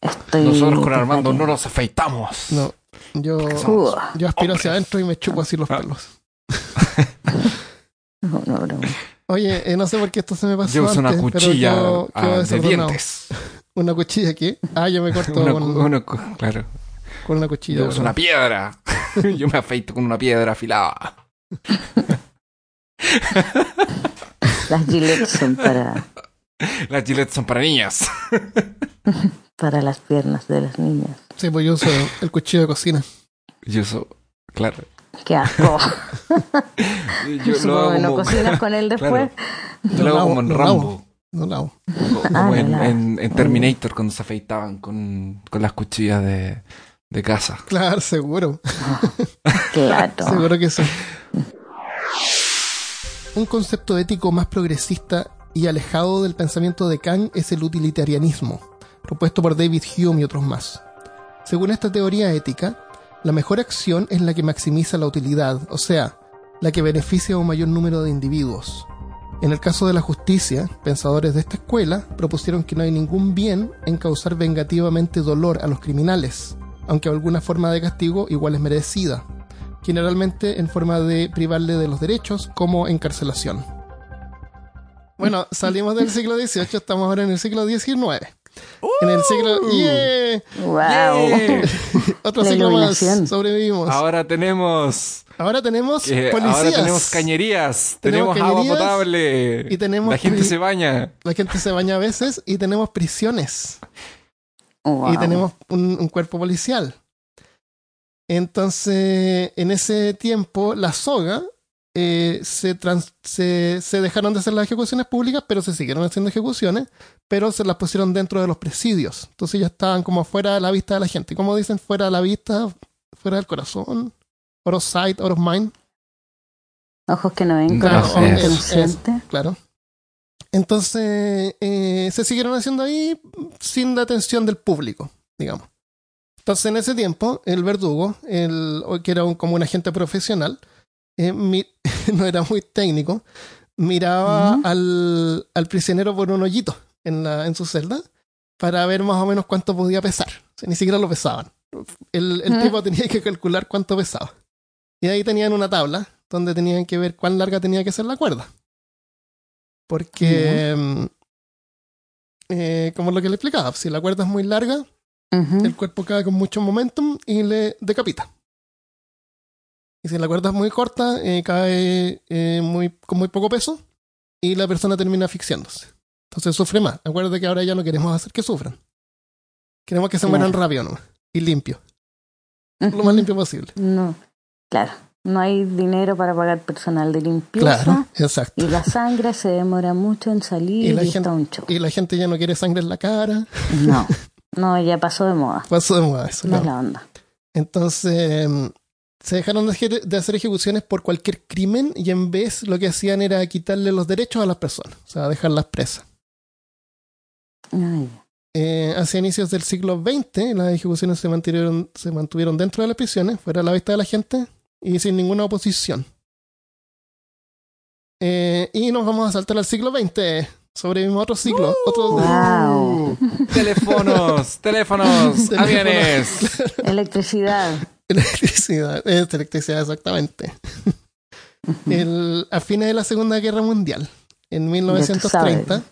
estoy Nosotros con Armando no no nos afeitamos. No, yo, Uh, yo aspiro hacia adentro y me chupo así los Ah. pelos. no, no, broma. Oye, eh, no sé por qué esto se me pasó Llevas una antes, pero cuchilla ah, de dientes. ¿Una cuchilla aquí? Ah, yo me corto Una- con, una claro. con una cuchilla. Yo uso ¿verdad? una piedra. Yo me afeito con una piedra afilada. Las gilets son para, Las gilets son para niñas. para las piernas de las niñas. Sí, pues yo uso el cuchillo de cocina. Yo uso, claro. Qué asco. Yo lo hago no como, cocinas con él después. yo lo hago como en lo Rambo. No lavo. Co- Como Ah, lo en, en- en Terminator cuando se afeitaban con, con las cuchillas de, de casa. Claro, seguro. Claro. Seguro que sí. Un concepto ético más progresista y alejado del pensamiento de Kant es el utilitarianismo, propuesto por David Hume y otros más. Según esta teoría ética, la mejor acción es la que maximiza la utilidad, o sea, la que beneficia a un mayor número de individuos. En el caso de la justicia, pensadores de esta escuela propusieron que no hay ningún bien en causar vengativamente dolor a los criminales, aunque alguna forma de castigo igual es merecida, generalmente en forma de privarle de los derechos como encarcelación. Bueno, salimos del siglo XVIII, estamos ahora en el siglo XIX. En el siglo... ¡Yeah! Wow. ¡Yay! Otro La siglo más, sobrevivimos. Ahora tenemos, Ahora tenemos que policías. ahora tenemos cañerías, Tenemos tenemos, agua potable, y tenemos la gente se baña. La gente se baña a veces y tenemos prisiones. Wow. y tenemos un, un cuerpo policial. Entonces, en ese tiempo, la soga eh, se, trans- se, se dejaron de hacer las ejecuciones públicas, pero se siguieron haciendo ejecuciones, pero se las pusieron dentro de los presidios. Entonces ya estaban como fuera de la vista de la gente. ¿Cómo dicen fuera de la vista? Fuera del corazón. Out of sight, out of mind. Ojos que no ven, Claro, corazón que no siente. Claro. Entonces, eh, se siguieron haciendo ahí sin la atención del público, digamos. Entonces, en ese tiempo, el verdugo, el, que era un- como un agente profesional, eh, mi- no era muy técnico, miraba Ujú. al, al prisionero por un hoyito en, la, en su celda para ver más o menos cuánto podía pesar. O sea, ni siquiera lo pesaban. El, el Mm. tipo tenía que calcular cuánto pesaba. Y ahí tenían una tabla donde tenían que ver cuán larga tenía que ser la cuerda. Porque, mm, eh, como lo que le explicaba, si la cuerda es muy larga, El cuerpo cae con mucho momentum y le decapita. Y si la cuerda es muy corta, eh, cae eh, muy, con muy poco peso y la persona termina asfixiándose. Entonces sufre más. Acuérdate que ahora ya no queremos hacer que sufran. Queremos que se Claro. mueran rápido nomás. Y limpio. Lo más limpio posible. No, claro. No hay dinero para pagar personal de limpieza. Claro, exacto. Y la sangre se demora mucho en salir Y y, la está un show. Y la gente ya no quiere sangre en la cara. No, no, ya pasó de moda. Paso de moda eso. No es la onda. Entonces, mm, se dejaron de hacer ejecuciones por cualquier crimen y en vez lo que hacían era quitarle los derechos a las personas, o sea, dejarlas presas. Ay, Eh, hacia inicios del siglo XX, las ejecuciones se mantuvieron, se mantuvieron dentro de las prisiones, fuera de la vista de la gente y sin ninguna oposición. Eh, y nos vamos a saltar al siglo XX. Sobrevivimos otro siglo. otro... Wow. Teléfonos, teléfonos, aviones. Electricidad. Electricidad, es electricidad exactamente. El- a fines de la Segunda Guerra Mundial, en 1930,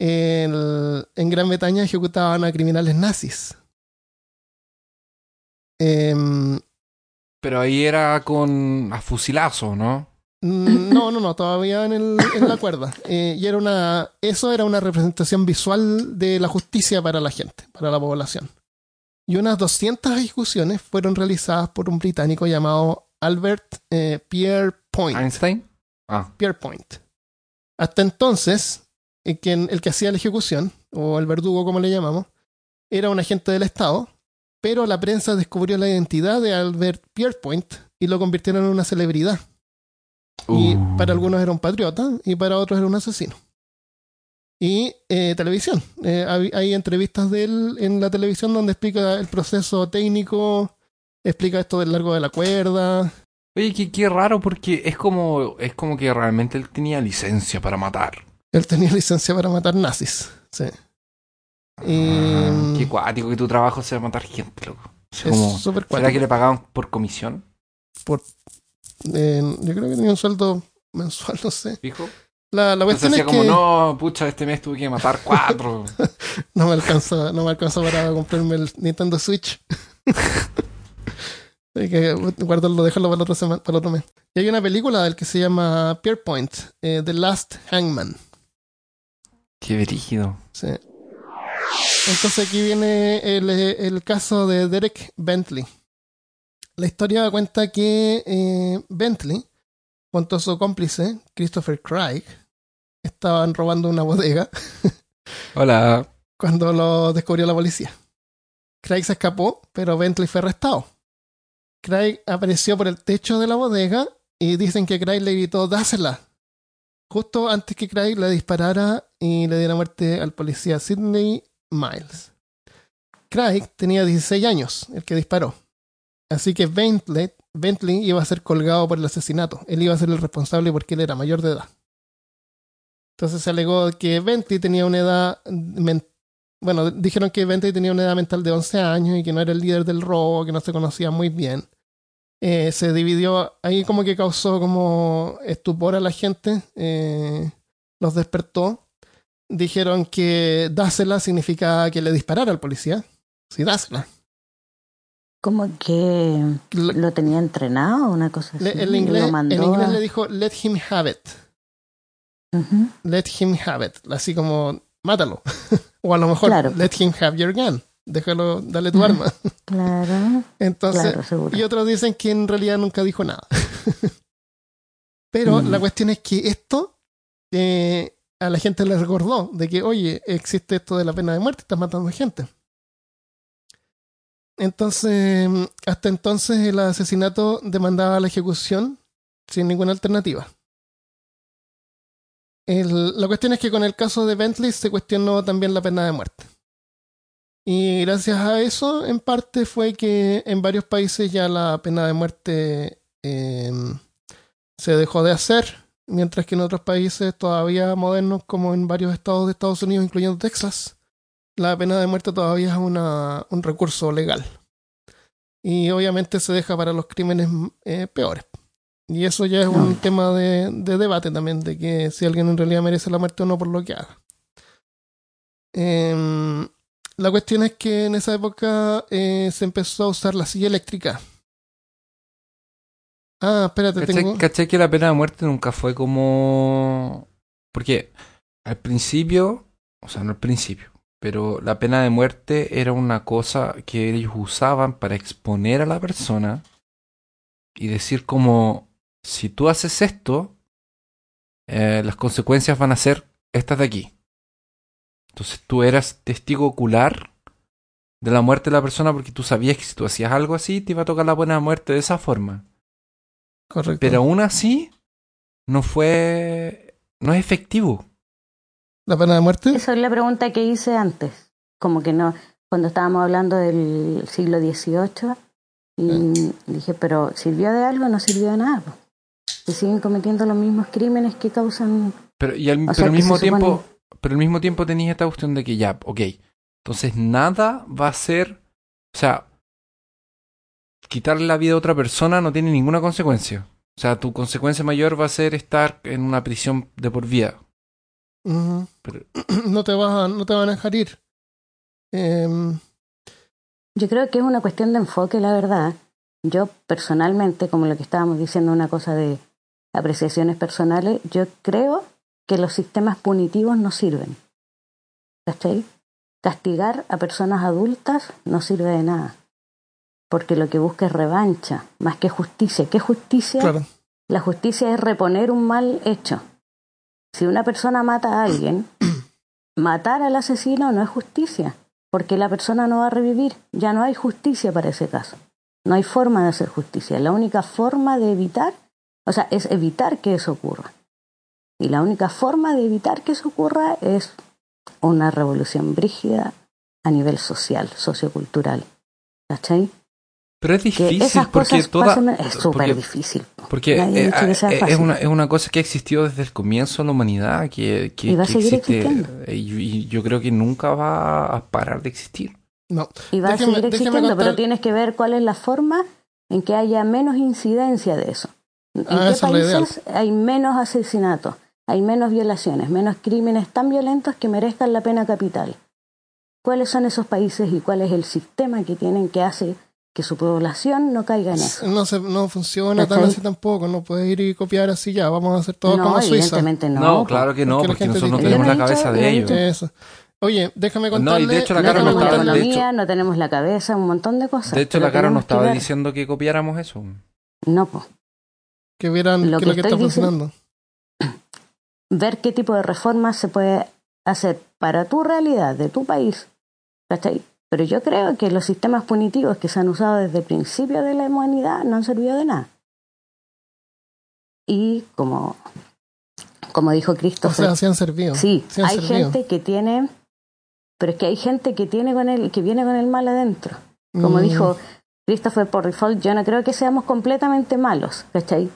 el- en Gran Bretaña ejecutaban a criminales nazis. Em, Pero ahí era con a fusilazo, ¿no? Mm, no, no, no, todavía en, el- en la cuerda. Eh, y era una, eso era una representación visual de la justicia para la gente, para la población. Y unas 200 ejecuciones fueron realizadas por un británico llamado Albert eh, Pierre Point. Einstein. Ah, Pierpoint. Hasta entonces, eh, quien- el que hacía la ejecución, o el verdugo como le llamamos, era un agente del Estado, pero la prensa descubrió la identidad de Albert Pierpoint y lo convirtieron en una celebridad. Y Uh. para algunos era un patriota y para otros era un asesino. Y eh, televisión. Eh, hay, hay entrevistas de él en la televisión donde explica el proceso técnico, explica esto del largo de la cuerda, Oye, qué, qué raro porque es como es como que realmente él tenía licencia para matar. Él tenía licencia para matar nazis. Sí. Y, Ah, qué cuático que tu trabajo sea matar gente, loco. Es es como, ¿Será que le pagaban por comisión, Eh, yo creo que tenía un sueldo mensual, no sé. fijo? La, la Entonces cuestión es como, que no, pucha, este mes tuve que matar cuatro. no me alcanza, no me alcanza para comprarme el Nintendo Switch. Hay que guardarlo, dejarlo para, otra semana, para otro mes. Y hay una película del que se llama Pierpoint, eh, The Last Hangman. Qué brígido. Sí. Entonces aquí viene el, el caso de Derek Bentley. La historia cuenta que eh, Bentley, junto a su cómplice, Christopher Craig, estaban robando una bodega Hola. cuando lo descubrió la policía. Craig se escapó, pero Bentley fue arrestado. Craig apareció por el techo de la bodega y dicen que Craig le gritó, dásela. Justo antes que Craig le disparara y le diera muerte al policía Sidney Miles. Craig tenía 16 años, el que disparó. Así que Bentley, iba a ser colgado por el asesinato. Él iba a ser el responsable porque él era mayor de edad. Entonces se alegó que Bentley tenía una edad. Bueno, dijeron que Bentley tenía una edad mental de 11 años y que no era el líder del robo, que no se conocía muy bien. Eh, se dividió, ahí como que causó como estupor a la gente, eh, los despertó. Dijeron que dásela significaba que le disparara al policía. Sí, dásela. Como que lo tenía entrenado, una cosa así. le- inglés, lo inglés a- le dijo, let him have it. Let him have it. Así como, mátalo. o a lo mejor, Claro. let him have your gun. Déjalo, dale tu arma. Claro, Entonces, claro, y otros dicen que en realidad nunca dijo nada. Pero la cuestión es que esto eh, a la gente le recordó de que, oye, existe esto de la pena de muerte, estás matando gente. Entonces, hasta entonces el asesinato demandaba la ejecución sin ninguna alternativa. La cuestión es que con el caso de Bentley se cuestionó también la pena de muerte. Y gracias a eso, en parte, fue que en varios países ya la pena de muerte eh, se dejó de hacer, mientras que en otros países todavía modernos, como en varios estados de Estados Unidos, incluyendo Texas, la pena de muerte todavía es una, un recurso legal. Y obviamente se deja para los crímenes eh, peores. Y eso ya es un No. tema de, de debate también, de que si alguien en realidad merece la muerte o no por lo que haga. Em, la cuestión es que en esa época eh, se empezó a usar la silla eléctrica. Ah, espérate, ¿Cachai, tengo... cachai que la pena de muerte nunca fue como... Porque al principio, o sea, no al principio, pero la pena de muerte era una cosa que ellos usaban para exponer a la persona y decir como, si tú haces esto, eh, las consecuencias van a ser estas de aquí. Entonces tú eras testigo ocular de la muerte de la persona porque tú sabías que si tú hacías algo así te iba a tocar la pena de muerte de esa forma. Correcto. Pero aún así, no fue. No es efectivo. ¿La pena de muerte? Esa es la pregunta que hice antes. Como que no, cuando estábamos hablando del siglo XVIII, y dije, pero ¿sirvió de algo? No sirvió de nada. Se siguen cometiendo los mismos crímenes que causan. Pero, y al, pero sea, al mismo se supone- tiempo. Pero al mismo tiempo tenías esta cuestión de que ya, ok. Entonces nada va a ser. O sea. Quitarle la vida a otra persona no tiene ninguna consecuencia. O sea, tu consecuencia mayor va a ser estar en una prisión de por vida. Pero- no, te vas a- no te van a dejar ir. Em, Yo creo que es una cuestión de enfoque, la verdad. Yo personalmente, como lo que estábamos diciendo, una cosa de apreciaciones personales, yo creo que los sistemas punitivos no sirven. ¿Cachai? Castigar a personas adultas no sirve de nada. Porque lo que busca es revancha, más que justicia. ¿Qué justicia? claro. La justicia es reponer un mal hecho. Si una persona mata a alguien, matar al asesino no es justicia, porque la persona no va a revivir. Ya no hay justicia para ese caso. No hay forma de hacer justicia. La única forma de evitar, o sea, es evitar que eso ocurra. Y la única forma de evitar que eso ocurra es una revolución brígida a nivel social, sociocultural. ¿Cachai? Pero es Que difícil esas porque cosas toda. pasen- es súper difícil. Porque eh, sea eh, es, una, es una cosa que ha existido desde el comienzo de la humanidad, que, que, Y va a seguir existe, existiendo. eh, y, y yo creo que nunca va a parar de existir. No. Y va Déjeme- a seguir existiendo, contar- pero tienes que ver cuál es la forma en que haya menos incidencia de eso. ¿En Ah, qué países hay menos asesinatos, hay menos violaciones, menos crímenes tan violentos que merezcan la pena capital? cuáles son esos países y cuál es el sistema que tienen que hace que su población no caiga en eso. No, se, no funciona tan así tampoco, no puedes ir y copiar así ya, vamos a hacer todo no, como Suiza. evidentemente no. No, po. claro que no, Porque porque nosotros no tenemos la no cabeza de ellos. no Eso. Oye, déjame No, y de contarle... hecho la No Caro no tenemos la estaba- de economía, hecho- no tenemos la cabeza, un montón de cosas. De hecho, la cara no que estaba diciendo que copiáramos eso. No, pues. que vieran Lo que que lo que está diciendo- funcionando. ver qué tipo de reformas se puede hacer para tu realidad, de tu país. ¿Cachai? Pero yo creo que los sistemas punitivos que se han usado desde el principio de la humanidad no han servido de nada. Y como, como dijo O Christopher, sea, sí han servido. sí, sí han hay servido. gente que tiene, pero es que hay gente que tiene con el, que viene con el mal adentro. Como Mm, dijo Christopher por default, yo no creo que seamos completamente malos, ¿cachai?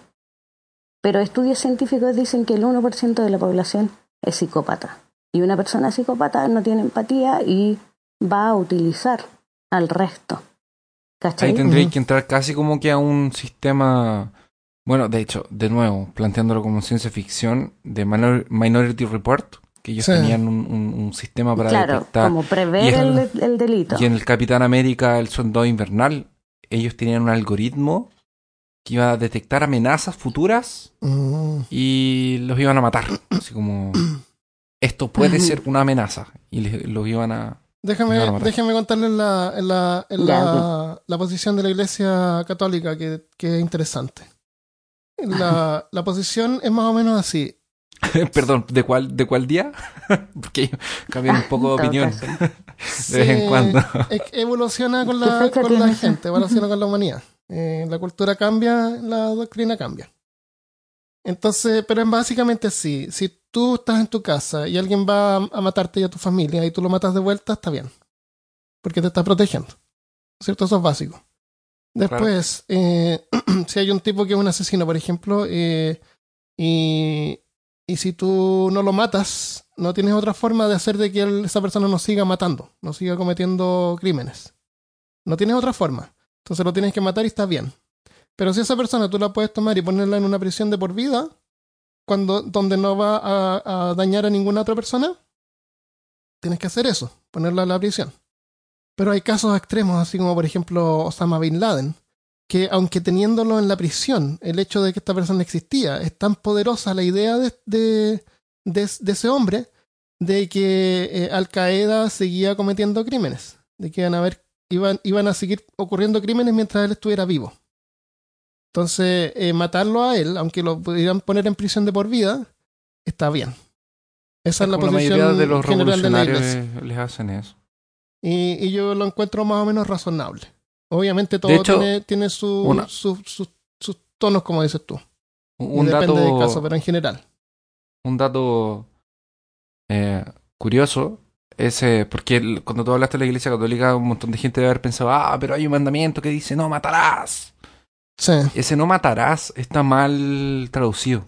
Pero estudios científicos dicen que el 1% de la población es psicópata. Y una persona psicópata no tiene empatía y va a utilizar al resto. ¿Cachai? Ahí tendría Ujú. que entrar casi como que a un sistema. Bueno, de hecho, de nuevo, planteándolo como ciencia ficción, de Minor- Minority Report, que ellos Sí. tenían un, un- un sistema para claro, detectar. como prever el, el delito. Y en el Capitán América, el Soldado Invernal, ellos tenían un algoritmo que iba a detectar amenazas futuras mm, y los iban a matar. Así como, esto puede ser una amenaza. Y les- los iban a... Déjame, déjame contarles la, la, la, Ya, la, la posición de la Iglesia Católica, que, que es interesante. La, la posición es más o menos así. Perdón, ¿de cuál, ¿de cuál día? Porque ellos cambian un poco de opinión de vez en cuando. es que evoluciona con ¿Qué la, con la gente, evoluciona con la humanidad. Eh, la cultura cambia, la doctrina cambia. Entonces, pero es básicamente así. Si tú estás en tu casa y alguien va a, matarte y a tu familia y tú lo matas de vuelta, está bien. Porque te está protegiendo. ¿Cierto? Eso es básico. Después, eh, si hay un tipo que es un asesino, por ejemplo, eh, y, y si tú no lo matas, no tienes otra forma de hacer de que él- esa persona no siga matando, no siga cometiendo crímenes. No tienes otra forma. Entonces lo tienes que matar y está bien. Pero si esa persona tú la puedes tomar y ponerla en una prisión de por vida, cuando, donde no va a, dañar a ninguna otra persona, tienes que hacer eso, ponerla en la prisión. Pero hay casos extremos, así como por ejemplo Osama Bin Laden, que aunque teniéndolo en la prisión, el hecho de que esta persona existía, es tan poderosa la idea de, de, de- de ese hombre de que eh, Al Qaeda seguía cometiendo crímenes, de que iban a, ver, iban, iban a seguir ocurriendo crímenes mientras él estuviera vivo. Entonces, eh, matarlo a él, aunque lo pudieran poner en prisión de por vida, está bien. Esa es, la posición mayoría de los general de la iglesia. les hacen eso. Y, y yo lo encuentro más o menos razonable. Obviamente todo hecho, tiene, tiene su- una- su- su- sus tonos, como dices tú. Y Un depende dato, del caso, pero en general. un dato eh, curioso es eh, porque el- cuando tú hablaste de la Iglesia Católica, un montón de gente debe haber pensado, ah, pero hay un mandamiento que dice no matarás. Sí. Ese no matarás está mal traducido.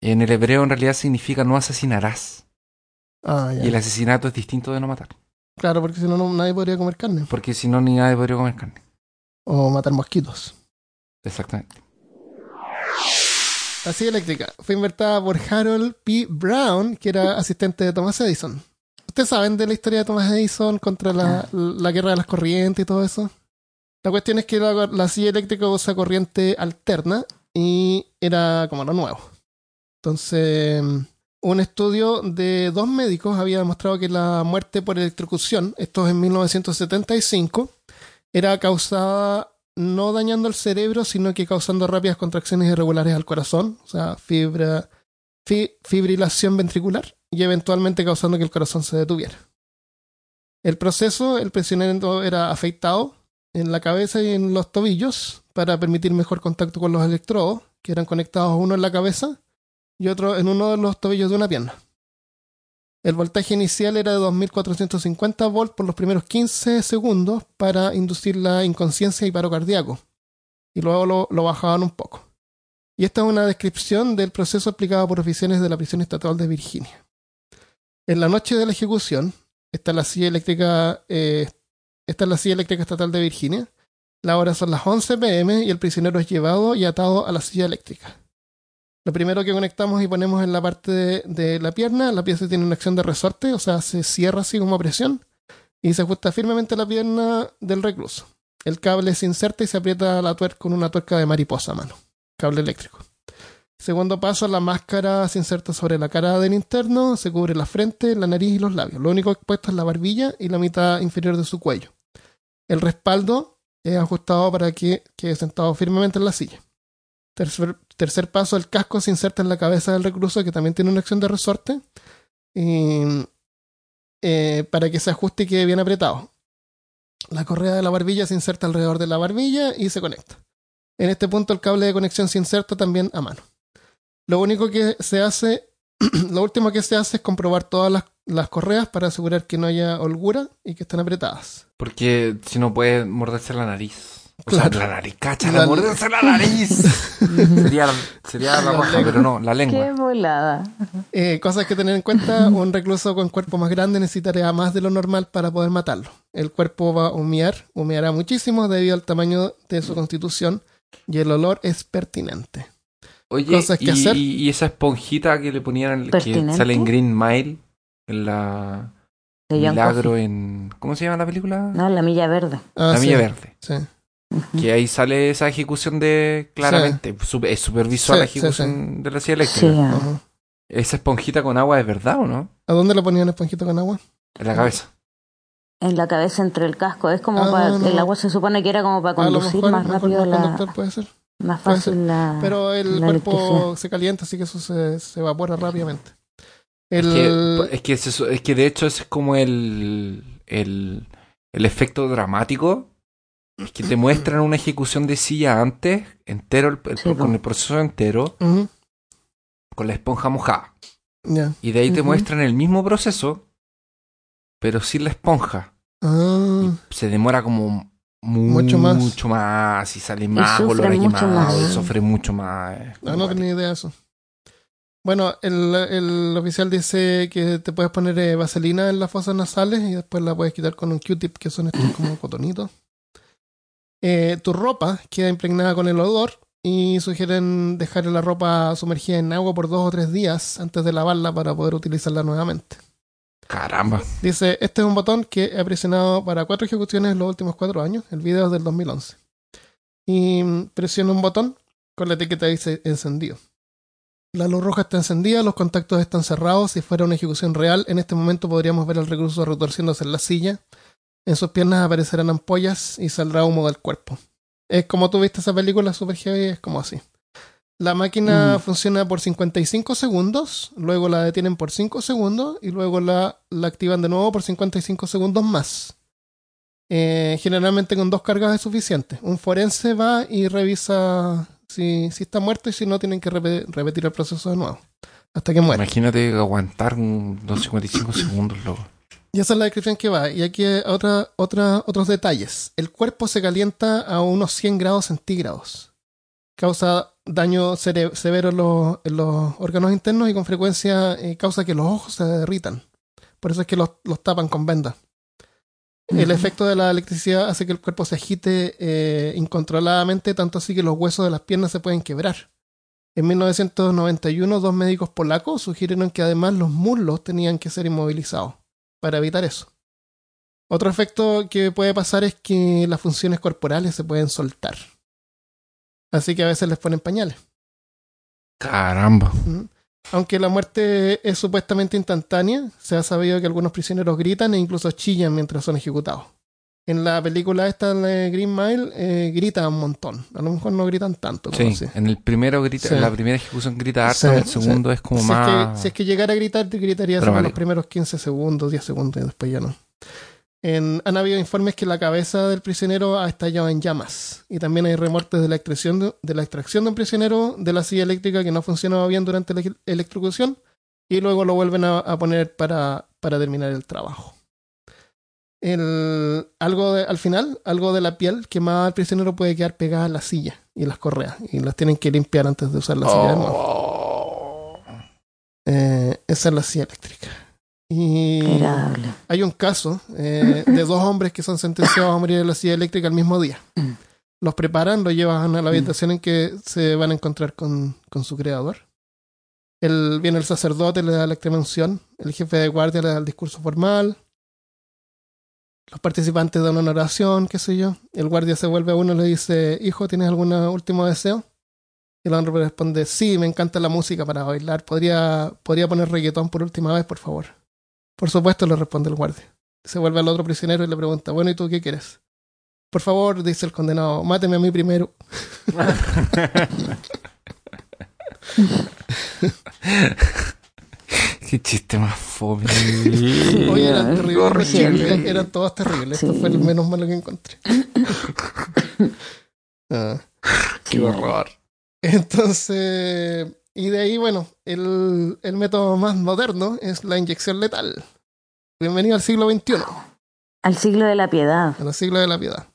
En el hebreo en realidad significa no asesinarás. Ah, ya. Y el asesinato es distinto de no matar. Claro, porque si no, no- nadie podría comer carne. Porque si no, ni nadie podría comer carne. O matar mosquitos. Exactamente. La silla eléctrica fue inventada por Harold P. Brown, que era asistente de Thomas Edison. ¿Ustedes saben de la historia de Thomas Edison contra la, la guerra de las corrientes y todo eso? La cuestión es que la, la silla eléctrica usa corriente alterna y era como lo nuevo. Entonces, un estudio de dos médicos había demostrado que la muerte por electrocución, esto es en 1975, era causada no dañando el cerebro, sino que causando rápidas contracciones irregulares al corazón, o sea, fibra, fi- fibrilación ventricular, y eventualmente causando que el corazón se detuviera. El proceso, el prisionero era afeitado en la cabeza y en los tobillos para permitir mejor contacto con los electrodos, que eran conectados uno en la cabeza y otro en uno de los tobillos de una pierna. El voltaje inicial era de 2450 volts por los primeros 15 segundos para inducir la inconsciencia y paro cardíaco. Y luego lo, bajaban un poco. Y esta es una descripción del proceso aplicado por oficiales de la prisión estatal de Virginia. En la noche de la ejecución, está la silla eléctrica, eh, esta es la silla eléctrica estatal de Virginia. La hora son las 11 pm y el prisionero es llevado y atado a la silla eléctrica. Lo primero que conectamos y ponemos en la parte de, la pierna, la pieza tiene una acción de resorte, o sea, se cierra así como a presión y se ajusta firmemente a la pierna del recluso. El cable se inserta y se aprieta la tuerca con una tuerca de mariposa a mano, cable eléctrico. Segundo paso, la máscara se inserta sobre la cara del interno, se cubre la frente, la nariz y los labios. Lo único expuesto es la barbilla y la mitad inferior de su cuello. El respaldo es ajustado para que quede sentado firmemente en la silla. Tercer, paso, el casco se inserta en la cabeza del recluso, que también tiene una acción de resorte, y, eh, para que se ajuste y quede bien apretado. La correa de la barbilla se inserta alrededor de la barbilla y se conecta. En este punto el cable de conexión se inserta también a mano. Lo único que se hace, lo último que se hace es comprobar todas las, las correas para asegurar que no haya holgura y que estén apretadas. Porque si no puede morderse la nariz. O Claro. sea, la nariz, cacha, La- la morderse la nariz. sería sería la raja, pero no, la Qué lengua. volada. Eh, cosas que tener en cuenta, un recluso con cuerpo más grande necesitaría más de lo normal para poder matarlo. El cuerpo va a humear, humeará muchísimo debido al tamaño de su constitución y el olor es pertinente. Oye, cosas que y, hacer. y esa esponjita que le ponían, que sale en Green Mile, la De Milagro Coffey. en... ¿Cómo se llama la película? No, la milla verde. Ah, la sí, Milla Verde. sí. Que ahí sale esa ejecución de... Claramente, es super visual Sí, la sí, ejecución de la silla Sí, eléctrica. ah. ¿Esa esponjita con agua es verdad o no? ¿A dónde le ponían esponjita con agua? En la cabeza. en la cabeza entre el casco. Es como Ah, para. no. El agua se supone que era como para conducir mejor, más rápido la. conductor puede ser. Más fácil la. Pero el la cuerpo se calienta, así que eso se, se evapora rápidamente. Es que, es, que se- es que de hecho ese es como el, el, el efecto dramático. Es que te muestran una ejecución de silla antes, entero, el- el- Sí, po. con el proceso entero, con la esponja mojada. ya. Y de ahí te muestran el mismo proceso, pero sin la esponja. Ah, Se demora como mu- Mucho más. mucho más y sale más sufre olor a mucho más. y sufre mucho más. Ah, no tenía idea de eso. Bueno, el, el oficial dice que te puedes poner eh, vaselina en las fosas nasales y después la puedes quitar con un Q-tip, que son estos como cotonitos. Eh, tu ropa queda impregnada con el odor y sugieren dejar la ropa sumergida en agua por dos o tres días antes de lavarla para poder utilizarla nuevamente. Caramba. Dice, este es un botón que he presionado para cuatro ejecuciones en los últimos cuatro años. El video es del 2011. Y mm, presiono un botón con la etiqueta dice encendido. La luz roja está encendida, los contactos están cerrados. Si fuera una ejecución real, en este momento podríamos ver al recluso retorciéndose en la silla. En sus piernas aparecerán ampollas y saldrá humo del cuerpo. Es como tú viste esa película super heavy, es como así. La máquina Mm. funciona por 55 segundos, luego la detienen por 5 segundos y luego la, la activan de nuevo por 55 segundos más. Eh, generalmente con dos cargas es suficiente. Un forense va y revisa si, si está muerto y si no tienen que repe- repetir el proceso de nuevo. Hasta que muera. Imagínate aguantar un- unos 55 segundos, loco. Y esa es la descripción que va. Y aquí hay otra, otra, otros detalles. El cuerpo se calienta a unos 100 grados centígrados. Causa daño severo en los, en los órganos internos y con frecuencia eh, causa que los ojos se derritan. Por eso es que los, los tapan con vendas. El efecto de la electricidad hace que el cuerpo se agite eh, incontroladamente, tanto así que los huesos de las piernas se pueden quebrar. En 1991, dos médicos polacos sugirieron que además los muslos tenían que ser inmovilizados para evitar eso. Otro efecto que puede pasar es que las funciones corporales se pueden soltar. Así que a veces les ponen pañales. Caramba. ¿Mm? Aunque la muerte es supuestamente instantánea, se ha sabido que algunos prisioneros gritan e incluso chillan mientras son ejecutados. En la película esta de Green Mile eh, gritan un montón. A lo mejor no gritan tanto como Sí, así. en el primero grita, Sí. en la primera ejecución grita harto, Sí, en el sí. segundo es como si, más. es que, si es que llegara a gritar, gritaría solo los primeros 15 segundos, 10 segundos y después ya no. En- han habido informes que la cabeza del prisionero ha estallado en llamas. Y también hay remortes de la, extracción de, de la extracción de un prisionero de la silla eléctrica que no funcionaba bien durante la ele- electrocución y luego lo vuelven a, a poner para, para terminar el trabajo. El, algo de- al final, algo de la piel quemada al prisionero puede quedar pegada a la silla y las correas. Y las tienen que limpiar antes de usar la silla de nuevo. Oh. Eh, esa es la silla eléctrica. Y hay un caso eh, de dos hombres que son sentenciados a morir en la silla eléctrica el mismo día. Mm. Los preparan, los llevan a la habitación en que se van a encontrar con, con su creador. El, viene el sacerdote, le da la extrema unción. El jefe de guardia le da el discurso formal. Los participantes dan una oración, qué sé yo. El guardia se vuelve a uno y le dice, hijo, ¿tienes algún último deseo? Y el hombre responde, sí, me encanta la música para bailar. ¿Podría, ¿Podría poner reggaetón por última vez, por favor? Por supuesto, le responde el guardia. Se vuelve al otro prisionero y le pregunta, bueno, ¿y tú qué quieres? Por favor, dice el condenado, máteme a mí primero. Qué chiste más fome. Oye, eran es terribles. Eran, eran todos terribles. Esto fue el menos malo que encontré. Ah. Qué horror. Entonces, y de ahí, bueno, el, el método más moderno es la inyección letal. Bienvenido al siglo XXI, Al siglo de la piedad. al siglo de la piedad.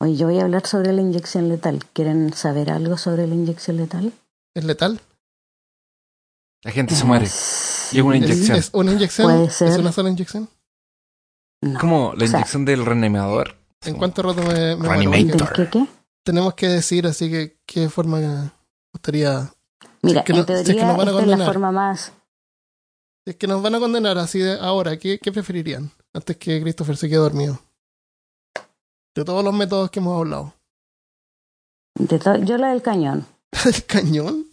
Oye, yo voy a hablar sobre la inyección letal. ¿Quieren saber algo sobre la inyección letal? ¿Es letal? La gente se muere. Y es una ¿Es, inyección. es una inyección? Puede ¿Es una sola inyección? No. Como la O sea, inyección del reanimador. ¿En cuánto rato me, me muero? Reanimator. Porque ¿Del qué qué? Tenemos que decir, así que, ¿qué forma gustaría? Mira, que no- en si es que teoría nos van a esta es la condenar. forma más... Si es que nos van a condenar así de ahora, ¿qué, qué preferirían? Antes que Christopher se quede dormido. De todos los métodos que hemos hablado. de yo la del cañón. ¿El cañón?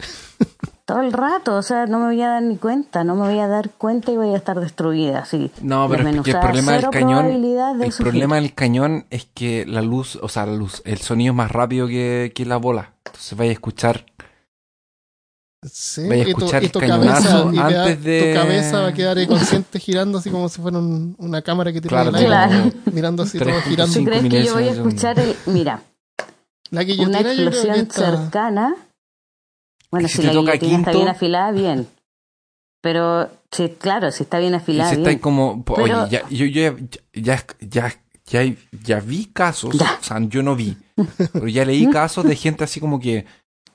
Todo el rato, o sea, no me voy a dar ni cuenta, no me voy a dar cuenta y voy a estar destruida, así. No, pero es que el problema del cañón. de El sufrir. problema del cañón es que la luz, o sea, la luz, el sonido es más rápido que, que la bola. Entonces vaya a escuchar. Sí, Vaya a y tu, escuchar y tu cañonazo cabeza, y queda- antes de- tu cabeza va a quedar inconsciente girando así como si fuera un- una cámara que tiene Claro, el aire, Claro. mirando así todo 3.5 girando. ¿Tú crees que yo voy a escuchar el... Mira, La una guillotina yo creo que explosión está... cercana? Bueno, si si, la toca guillotina está quinto- bien afilada, bien. Pero, sí, claro, si está bien afilada, si bien. está como, Pero- oye, ya, yo, yo ya, ya, ya, ya, ya vi casos, Ya. o sea, yo no vi, pero ya leí casos de gente así como que,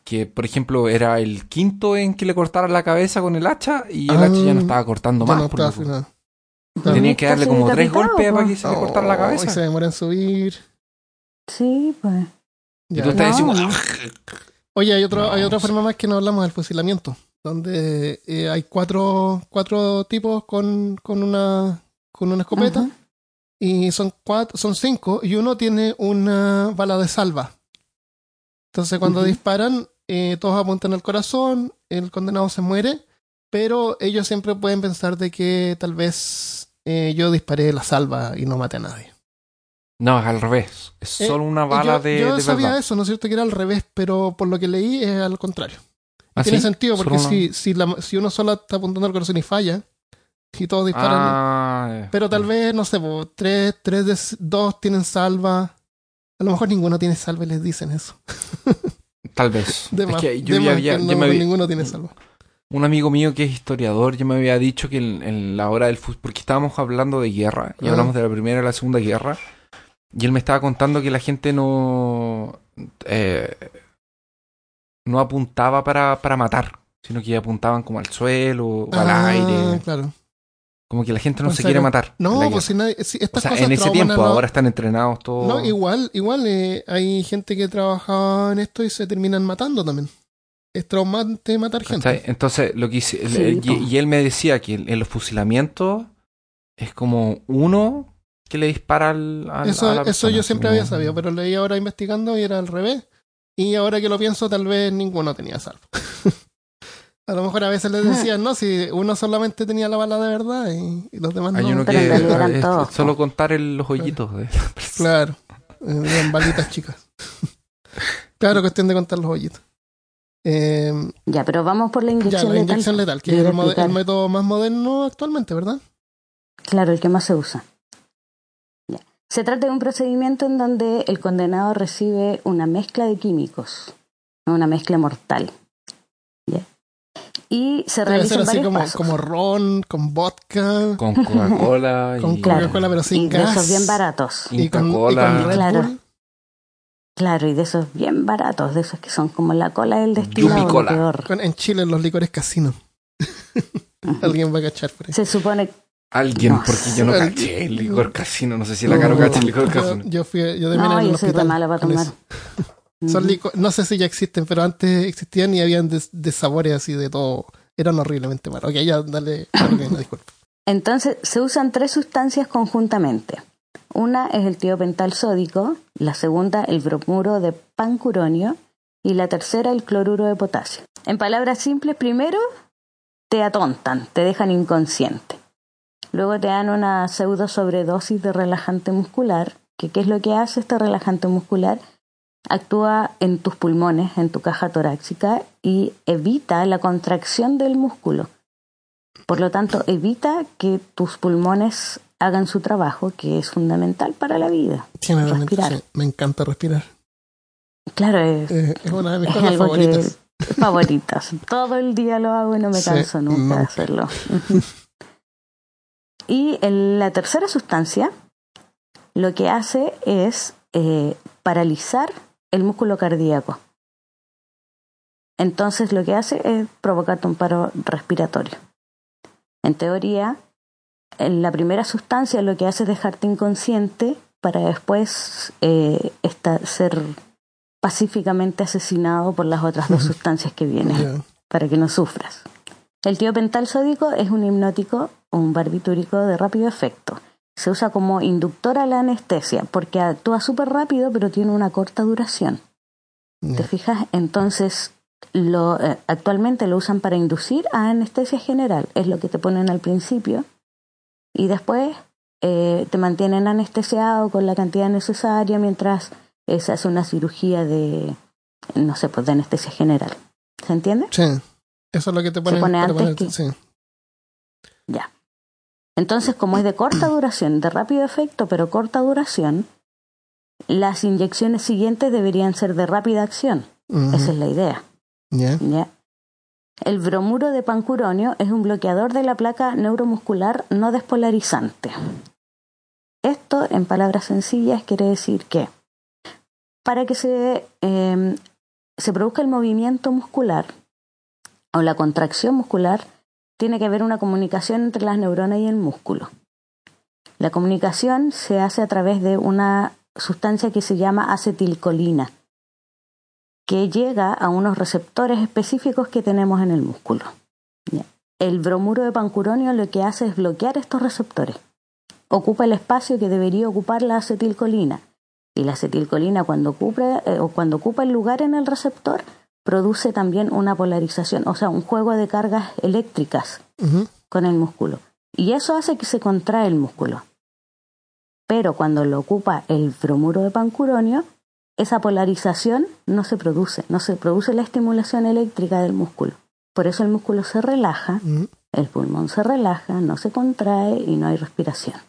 que, por ejemplo, era el quinto en que le cortaran la cabeza con el hacha y el Ah, hacha ya no estaba cortando más. no está afilada. tenía que darle como tres golpes para que se le cortara la Oh, cabeza. Y se demora en subir. Sí, pues. Y tú estás diciendo. Oye, hay, otro, hay otra forma más que no hablamos del fusilamiento, donde eh, hay cuatro, cuatro tipos con, con, una, con una escopeta. Y son cuatro, son cinco, y uno tiene una bala de salva. Entonces cuando disparan, eh, todos apuntan al corazón, el condenado se muere, pero ellos siempre pueden pensar de que tal vez eh, yo disparé la salva y no maté a nadie. No, es al revés, es Eh, solo una bala yo, de, yo de sabía verdad. eso, ¿no es cierto? Que era al revés, pero por lo que leí es al contrario. ¿Ah, Tiene sí? sentido, Solo porque una- si, si, la- si uno solo está apuntando al corazón y falla, y todos disparan, Ah, pero tal vez, no sé, po, tres, tres de dos tienen salva. A lo mejor ninguno tiene salva y les dicen eso. Tal vez. De es más, que yo de ya más que no, me había- ninguno tiene salva. un amigo mío que es historiador ya me había dicho que en, en la hora del fútbol, porque estábamos hablando de guerra, y hablamos de la primera y la segunda guerra, y él me estaba contando que la gente no eh, no apuntaba para, para matar, sino que apuntaban como al suelo o al Ah, aire. claro. Como que la gente no O se sea quiere matar. No, pues si nadie, si o sea, cosas en ese tiempo, ahora están entrenados todos. No, igual, igual eh, hay gente que trabajaba en esto y se terminan matando también. Es traumante matar gente. ¿Cachai? Entonces, lo que hice, Sí, el- po. y, y él me decía que en los fusilamientos es como uno que le dispara al, al- a Eso, la eso persona, yo siempre había sabido, pero leí ahora investigando y era al revés. Y ahora que lo pienso, tal vez ninguno tenía salvo. a lo mejor a veces les decían, no, si uno solamente tenía la bala de verdad y, y los demás Hay no. uno Pero que es todos, solo contar el- los hoyitos de la persona. Claro, eran balitas chicas. claro, cuestión de contar los hoyitos. Eh, Ya, pero vamos por la ya, inyección la letal. inyección letal, que es el, el método más moderno actualmente, ¿verdad? Claro, el que más se usa. Se trata de un procedimiento en donde el condenado recibe una mezcla de químicos, una mezcla mortal. ¿Ya? Y se Debe ser realizan así varios como, pasos. como ron, con vodka, Con Coca-Cola con y Coca-Cola, pero sin y de esos bien baratos. Y con, y Coca-Cola. con Red Claro. Bull. Claro, y de esos bien baratos, de esos que son como la cola del destilado, peor. Con- en Chile los licores casino. Alguien va a cachar por ahí. Se supone Alguien, No porque yo no caché el licor casino. No sé si la Caro No, cacha el licor casino. yo fui, yo terminé No, en el yo soy re hospital mala para tomar. Son Ujú. lico- no sé si ya existen, pero antes existían y habían de, de sabores así de todo. Eran horriblemente malos. Ok, ya, dale, Carolina, disculpa. Entonces, se usan tres sustancias conjuntamente. Una es el tiopental sódico, la segunda el bromuro de pancuronio y la tercera el cloruro de potasio. En palabras simples, primero te atontan, te dejan inconsciente. Luego te dan una pseudo sobredosis de relajante muscular, que qué es lo que hace este relajante muscular? Actúa en tus pulmones, en tu caja torácica y evita la contracción del músculo. Por lo tanto, evita que tus pulmones hagan su trabajo, que es fundamental para la vida. Generalmente, Respirar. sí, me encanta respirar. Claro, es, Eh, es una de mis es cosas algo favoritas. que favoritas. Todo el día lo hago y no me Sí, canso nunca de hacerlo. Y el- la tercera sustancia lo que hace es eh, paralizar el músculo cardíaco. Entonces lo que hace es provocarte un paro respiratorio. En teoría, en la primera sustancia lo que hace es dejarte inconsciente para después eh, esta- ser pacíficamente asesinado por las otras dos sustancias que vienen, para que no sufras. El tiopental sódico es un hipnótico o un barbitúrico de rápido efecto. Se usa como inductor a la anestesia porque actúa súper rápido pero tiene una corta duración. ¿Te fijas? Entonces, lo, eh, actualmente lo usan para inducir a anestesia general, es lo que te ponen al principio, y después eh, te mantienen anestesiado con la cantidad necesaria mientras eh, se hace una cirugía de, no sé, pues de anestesia general. ¿Se entiende? Sí. Eso es lo que te ponen pone antes que- sí. Ya. Entonces, como es de corta duración, de rápido efecto, pero corta duración, las inyecciones siguientes deberían ser de rápida acción. Esa es la idea. Ya. ¿ya? El bromuro de pancuronio es un bloqueador de la placa neuromuscular no despolarizante. Esto, en palabras sencillas, quiere decir que para que se, eh, se produzca el movimiento muscular o la contracción muscular, tiene que haber una comunicación entre las neuronas y el músculo. La comunicación se hace a través de una sustancia que se llama acetilcolina que llega a unos receptores específicos que tenemos en el músculo. El bromuro de pancuronio lo que hace es bloquear estos receptores. Ocupa el espacio que debería ocupar la acetilcolina. Y la acetilcolina cuando ocupa, eh, cuando ocupa el lugar en el receptor produce también una polarización, o sea, un juego de cargas eléctricas con el músculo. Y eso hace que se contrae el músculo. Pero cuando lo ocupa el bromuro de pancuronio, esa polarización no se produce, no se produce la estimulación eléctrica del músculo. Por eso el músculo se relaja, el pulmón se relaja, no se contrae y no hay respiración.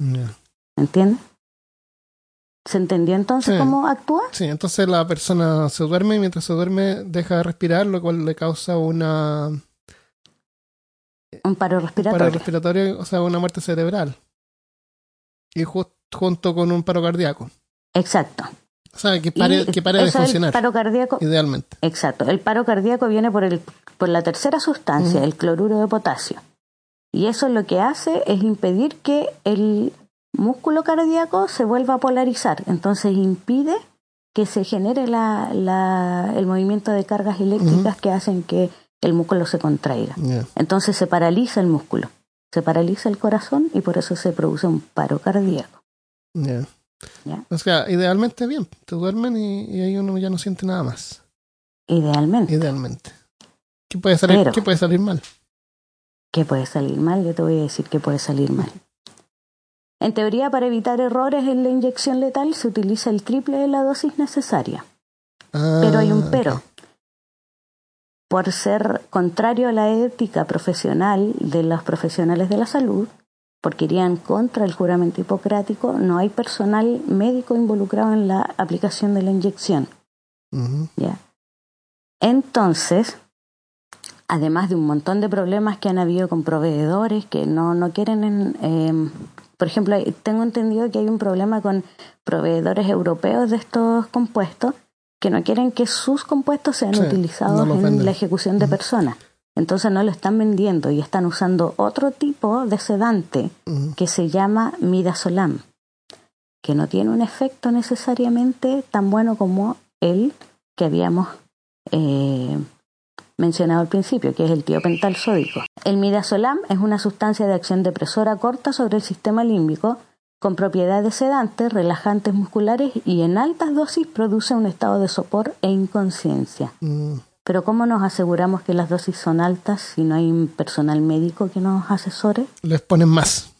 Ya. ¿Entiendes? ¿Se entendió entonces Sí. cómo actúa? Sí, entonces la persona se duerme y mientras se duerme deja de respirar, lo cual le causa una Un paro paro respiratorio. respiratorio, o sea, una muerte cerebral. Y ju- junto con un paro cardíaco. Exacto. O sea, que pare, que pare de es el funcionar, paro cardíaco idealmente. Exacto. El paro cardíaco viene por, el, por la tercera sustancia, el cloruro de potasio. Y eso lo que hace es impedir que el músculo cardíaco se vuelva a polarizar. Entonces impide que se genere la, la- el movimiento de cargas eléctricas que hacen que el músculo se contraiga. Entonces se paraliza el músculo, se paraliza el corazón y por eso se produce un paro cardíaco. O sea, idealmente bien, te duermen y, y ahí uno ya no siente nada más. Idealmente. Idealmente. ¿Qué puede salir, Pero- ¿qué puede salir mal? ¿Qué puede salir mal? Yo te voy a decir que puede salir mal. En teoría, para evitar errores en la inyección letal se utiliza el triple de la dosis necesaria. Pero hay un Ah, pero. Por ser contrario a la ética profesional de los profesionales de la salud, porque irían contra el juramento hipocrático, no hay personal médico involucrado en la aplicación de la inyección. ¿ya? Entonces, además de un montón de problemas que han habido con proveedores que no, no quieren, en, eh, por ejemplo, tengo entendido que hay un problema con proveedores europeos de estos compuestos que no quieren que sus compuestos sean Sí, utilizados no en la ejecución de personas. Entonces no lo están vendiendo y están usando otro tipo de sedante que se llama midazolam, que no tiene un efecto necesariamente tan bueno como el que habíamos eh, mencionado al principio, que es el tiopental sódico. El midazolam es una sustancia de acción depresora corta sobre el sistema límbico con propiedades sedantes, relajantes musculares y en altas dosis produce un estado de sopor e inconsciencia. Mm, Pero ¿cómo nos aseguramos que las dosis son altas si no hay un personal médico que nos asesore? les ponen más.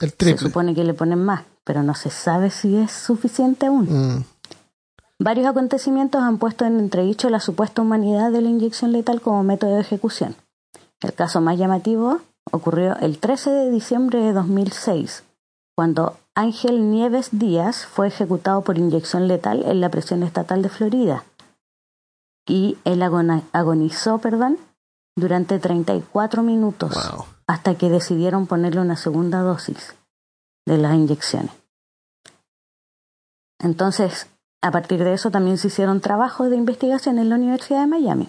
El Se triple. supone que le ponen más, pero no se sabe si es suficiente aún. Mm, Varios acontecimientos han puesto en entredicho la supuesta humanidad de la inyección letal como método de ejecución. El caso más llamativo ocurrió el 13 de diciembre de 2006, cuando Ángel Nieves Díaz fue ejecutado por inyección letal en la prisión estatal de Florida. Y él agonizó perdón, durante 34 minutos wow. hasta que decidieron ponerle una segunda dosis de las inyecciones. Entonces, a partir de eso también se hicieron trabajos de investigación en la Universidad de Miami.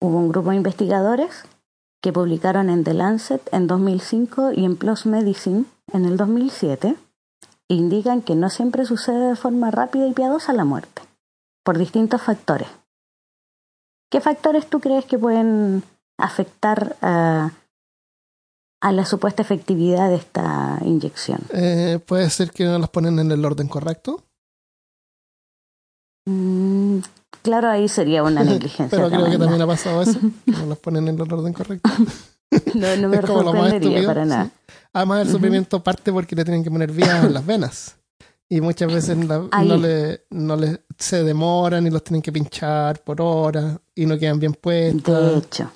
Hubo un grupo de investigadores que publicaron en The Lancet en 2005 y en PLOS Medicine en el 2007 e indican que no siempre sucede de forma rápida y piadosa la muerte, por distintos factores. ¿Qué factores tú crees que pueden afectar a, a la supuesta efectividad de esta inyección? Eh, puede ser que no las ponen en el orden correcto, Mm, claro, ahí sería una negligencia. pero creo que también ha pasado eso. que No las ponen en el orden correcto. No, no me Es como lo más sorprendería estúpido, para sí. nada. Además, el sufrimiento parte porque le tienen que poner vías en las venas. Y muchas veces la- no, le, no le, se demoran y los tienen que pinchar por horas y no quedan bien De puestas. hecho,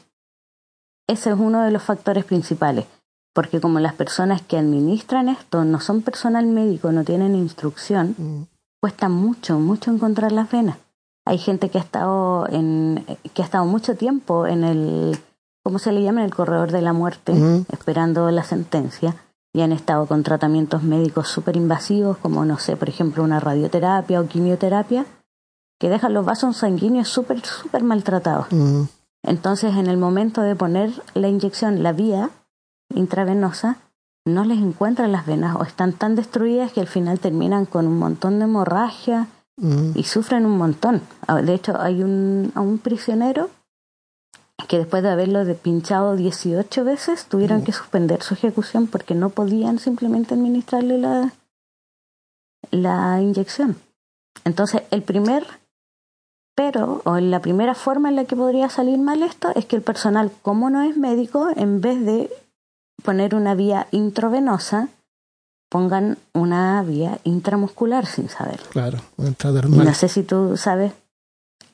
ese es uno de los factores principales, porque como las personas que administran esto no son personal médico, no tienen instrucción, Mm, cuesta mucho, mucho encontrar las venas. Hay gente que ha estado en, que ha estado mucho tiempo en el, ¿cómo se le llama? En el corredor de la muerte, esperando la sentencia, y han estado con tratamientos médicos súper invasivos, como no sé, por ejemplo, una radioterapia o quimioterapia, que dejan los vasos sanguíneos súper, súper maltratados. Entonces, en el momento de poner la inyección, la vía intravenosa, no les encuentran las venas o están tan destruidas que al final terminan con un montón de hemorragia mm. y sufren un montón. Ah, De hecho, hay un, a un prisionero que después de haberlo pinchado 18 veces tuvieron Mm. que suspender su ejecución porque no podían simplemente administrarle la, la inyección. Entonces, el primer pero, o la primera forma en la que podría salir mal esto es que el personal, como no es médico, en vez de poner una vía intravenosa, pongan una vía intramuscular sin saber. Claro, un Y intradermal. no sé si tú sabes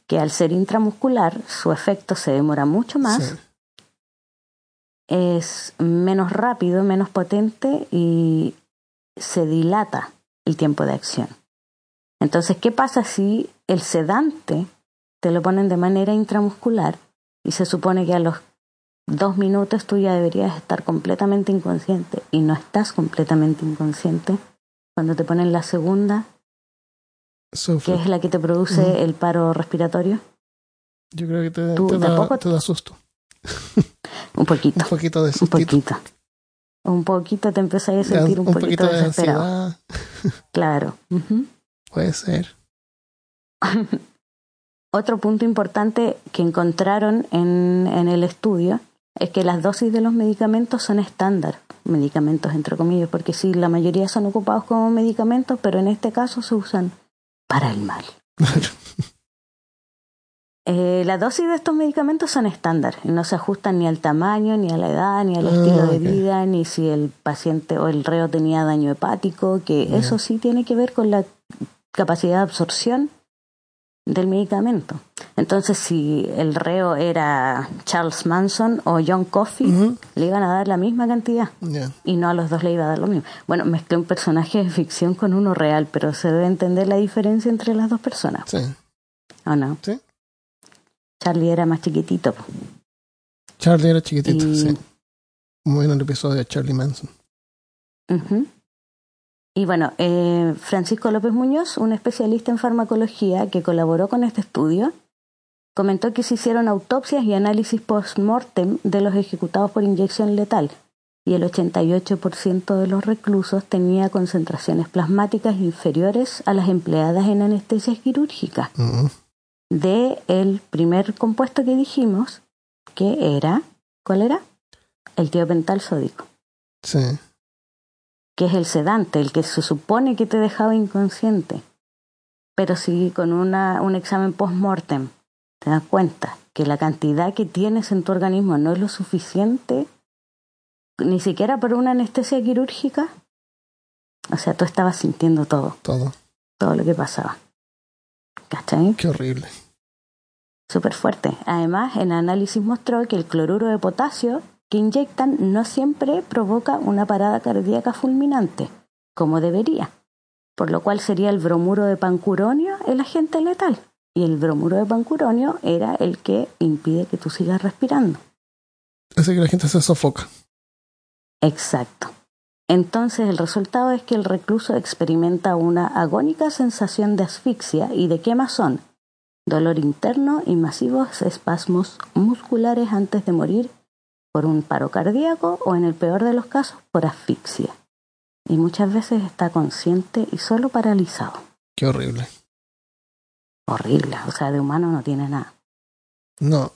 que al ser intramuscular, su efecto se demora mucho más, Sí. es menos rápido, menos potente y se dilata el tiempo de acción. Entonces, ¿qué pasa si el sedante te lo ponen de manera intramuscular y se supone que a los dos minutos tú ya deberías estar completamente inconsciente y no estás completamente inconsciente cuando te ponen la segunda, que es la que te produce el paro respiratorio? Yo creo que te, ¿Tú te da, tampoco? te da susto. Un poquito, Un poquito de un poquito. Un poquito te empezás a sentir un, poquito, de desesperado. ansiedad. Claro. Puede ser. Otro punto importante que encontraron en, en el estudio es que las dosis de los medicamentos son estándar, medicamentos entre comillas, porque sí, la mayoría son ocupados como medicamentos, pero en este caso se usan para el mal. Eh, la dosis de estos medicamentos son estándar no se ajustan ni al tamaño, ni a la edad, ni al Ah, estilo de vida, ni si el paciente o el reo tenía daño hepático, que eso sí tiene que ver con la capacidad de absorción del medicamento. Entonces, si el reo era Charles Manson o John Coffey, le iban a dar la misma cantidad y no a los dos le iba a dar lo mismo. Bueno, mezclé un personaje de ficción con uno real, pero se debe entender la diferencia entre las dos personas, Sí. ¿o no? Sí. Charlie era más chiquitito. Charlie era chiquitito, Y- sí. Muy en el episodio de Charlie Manson. Ujú. Y bueno, eh, Francisco López Muñoz, un especialista en farmacología que colaboró con este estudio, comentó que se hicieron autopsias y análisis post-mortem de los ejecutados por inyección letal y el 88% de los reclusos tenía concentraciones plasmáticas inferiores a las empleadas en anestesia quirúrgica. Mm. De el primer compuesto que dijimos, que era, ¿cuál era? El tiopental sódico, Sí. Que es el sedante, el que se supone que te dejaba inconsciente. Pero si con una, un examen post-mortem te das cuenta que la cantidad que tienes en tu organismo no es lo suficiente, ni siquiera para una anestesia quirúrgica, o sea, tú estabas sintiendo todo, Todo. todo lo que pasaba. ¿Cachai? Qué horrible. Súper fuerte. Además, el análisis mostró que el cloruro de potasio que inyectan no siempre provoca una parada cardíaca fulminante, como debería, por lo cual sería el bromuro de pancuronio el agente letal, y el bromuro de pancuronio era el que impide que tú sigas respirando. Hace que la gente se sofoca. Exacto. Entonces el resultado es que el recluso experimenta una agónica sensación de asfixia y de quemazón, dolor interno y masivos espasmos musculares antes de morir por un paro cardíaco o en el peor de los casos por asfixia. Y muchas veces está consciente y solo paralizado. Qué horrible. Horrible, o sea, de humano no tiene nada. No.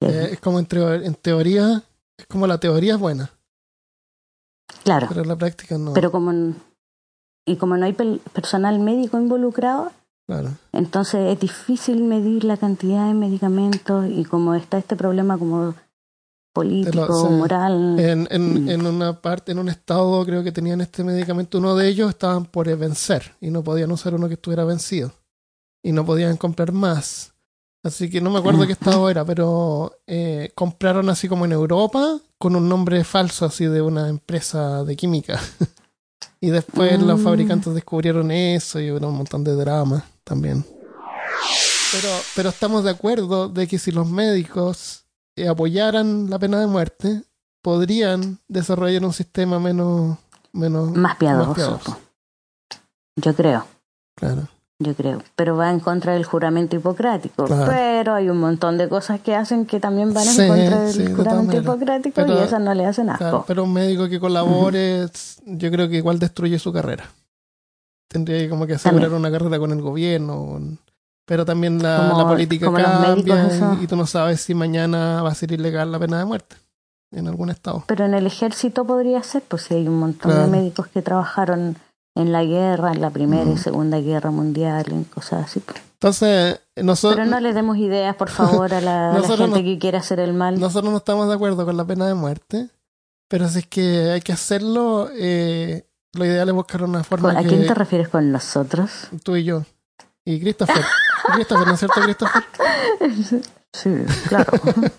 Eh, es como en, teo- en teoría, es como la teoría es buena, claro, pero en la práctica no. pero como y como no hay pel- personal médico involucrado, Claro. Entonces es difícil medir la cantidad de medicamentos y como está este problema como político, sí. moral. En, en, Mm. en una parte, en un estado, creo que tenían este medicamento, uno de ellos estaban por vencer y no podían usar uno que estuviera vencido. Y no podían comprar más. Así que no me acuerdo qué estado era, pero eh, compraron así como en Europa con un nombre falso así de una empresa de química. y después los Mm. fabricantes descubrieron eso y hubo un montón de drama también. Pero, pero estamos de acuerdo de que si los médicos apoyaran la pena de muerte, podrían desarrollar un sistema menos, menos más piadoso. Yo creo, Claro. yo creo. Pero va en contra del juramento hipocrático. Claro. Pero hay un montón de cosas que hacen que también van en Sí, contra del sí, juramento hipocrático Pero- y esas no le hacen asco. Claro, pero un médico que colabore, yo creo que igual destruye su carrera. Tendría que como que asegurar También. una carrera con el gobierno. con- Pero también la, Como- la política cambia médicos, y, y tú no sabes si mañana va a ser ilegal la pena de muerte en algún estado. Pero en el ejército podría ser, pues hay un montón Claro. de médicos que trabajaron en la guerra, en la Primera y. Segunda Guerra Mundial, en cosas así. pues. Entonces, nosotros, Pero no le demos ideas, por favor, a la, gente no- que quiere hacer el mal. nosotros no estamos de acuerdo con la pena de muerte, pero si es que hay que hacerlo, eh, lo ideal es buscar una forma ¿A que quién te refieres con nosotros? tú y yo. Y Christopher. Christopher, ¿no es cierto, Christopher? Sí, claro.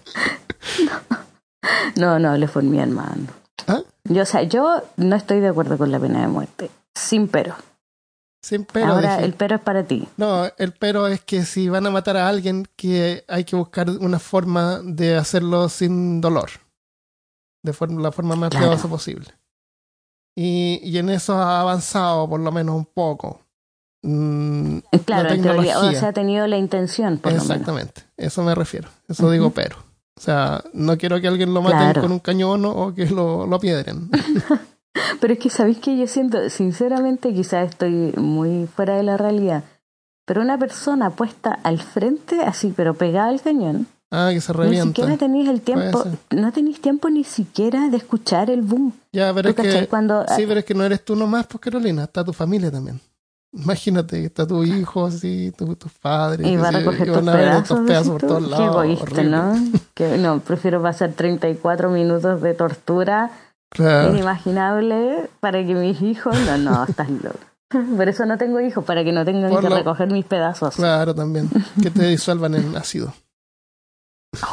no, no hables por mi hermano. ¿Ah? Yo, o sea, yo no estoy de acuerdo con la pena de muerte. Sin pero. Sin pero. Ahora, dije. el pero es para ti. No, el pero es que si van a matar a alguien, que hay que buscar una forma de hacerlo sin dolor. De forma, la forma más Claro. piadosa posible. Y, y en eso ha avanzado por lo menos un poco. Mm, Claro, la en teoría. O sea, ha tenido la intención, por lo menos. Exactamente, eso me refiero. Eso digo pero. O sea, no quiero que alguien lo maten Claro. con un cañón o- que lo, lo piedren. Pero es que, ¿sabéis que Yo siento, sinceramente, quizás estoy muy fuera de la realidad. Pero una persona puesta al frente, así, pero pegada al cañón, Ah, que se ni revienta. siquiera tenéis el tiempo, no tenéis tiempo ni siquiera de escuchar el boom. Ya, pero es que Cuando, Sí, pero es que no eres tú nomás, pues Carolina, está tu familia también. Imagínate está tu hijo, así, tu- tus padres. y va a recoger tus pedazos, pedazos por todos lados. Qué egoísta, horrible. ¿no? Que, no, prefiero pasar 34 minutos de tortura Claro, inimaginable para que mis hijos... No, no, estás loco. Por eso no tengo hijos, para que no tengan Por que lo- recoger mis pedazos. claro, también. Que te disuelvan en ácido.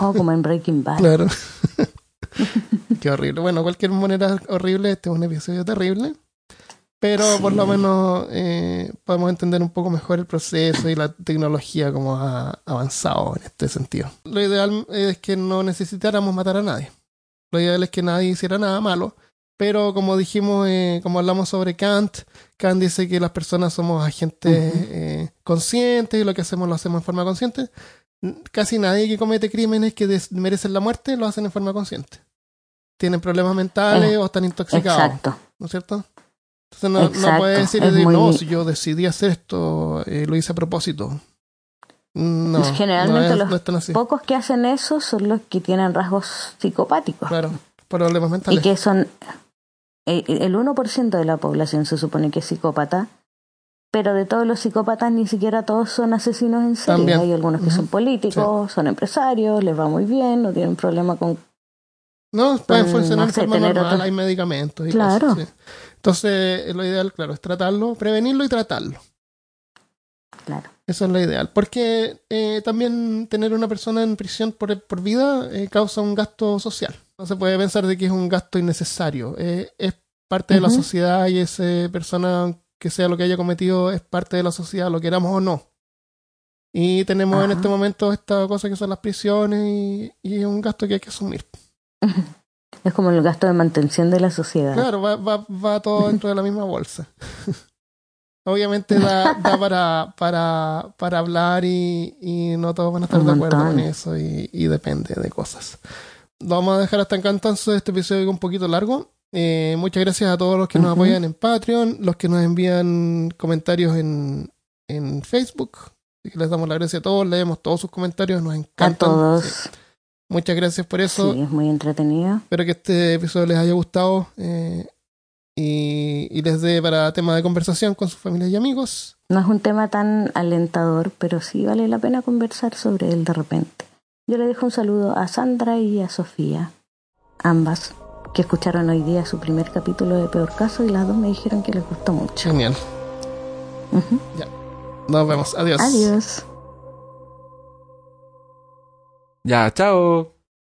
Oh, como en Breaking Bad. Claro. Qué horrible. Bueno, cualquier manera horrible, este es un episodio terrible. Pero por lo menos eh, podemos entender un poco mejor el proceso y la tecnología como ha avanzado en este sentido. Lo ideal es que no necesitáramos matar a nadie. Lo ideal es que nadie hiciera nada malo. Pero como dijimos, eh, como hablamos sobre Kant, Kant dice que las personas somos agentes eh, conscientes y lo que hacemos lo hacemos en forma consciente. Casi nadie que comete crímenes que merecen la muerte lo hacen en forma consciente. tienen problemas mentales Eh, o están intoxicados. Exacto. ¿No es cierto? Entonces no, no Exacto, puede decir, muy- no, si yo decidí hacer esto, eh, lo hice a propósito. No, Generalmente no es, los no. Pocos que hacen eso son los que tienen rasgos psicopáticos. Claro, problemas y mentales. que son eh, el 1% de la población se supone que es psicópata, pero de todos los psicópatas ni siquiera todos son asesinos en serie. También. Hay algunos que son políticos, son empresarios, les va muy bien, no tienen problema con... No, pueden funcionar no de forma normal, otro- hay medicamentos y Claro. cosas. sí. Entonces, lo ideal, claro, es tratarlo, prevenirlo y tratarlo. Claro. Eso es lo ideal. Porque eh, también tener una persona en prisión por, por vida eh, causa un gasto social. No se puede pensar de que es un gasto innecesario. Eh, es parte de la sociedad y esa persona, que sea lo que haya cometido, es parte de la sociedad, lo queramos o no. Y tenemos en este momento esta cosa que son las prisiones y, y es un gasto que hay que asumir. Es como el gasto de mantención de la sociedad. Claro, va, va, va todo dentro de la misma bolsa. Obviamente da, da para, para, para hablar y, y no todos van a estar Un de acuerdo montón. con eso y, y depende de cosas. Lo vamos a dejar hasta acá entonces este episodio un poquito largo. Eh, muchas gracias a todos los que nos apoyan en Patreon, los que nos envían comentarios en, en Facebook. Así que les damos la gracia a todos, leemos todos sus comentarios, nos A encantan. todos. Muchas gracias por eso. Sí, es muy entretenido. Espero que este episodio les haya gustado eh, y, y les dé para tema de conversación con sus familias y amigos. No es un tema tan alentador, pero sí vale la pena conversar sobre él de repente. Yo le dejo un saludo a Sandra y a Sofía, ambas, que escucharon hoy día su primer capítulo de Peor Caso y las dos me dijeron que les gustó mucho. Genial. Ujú. Nos vemos. Adiós. Adiós. Ya, chao.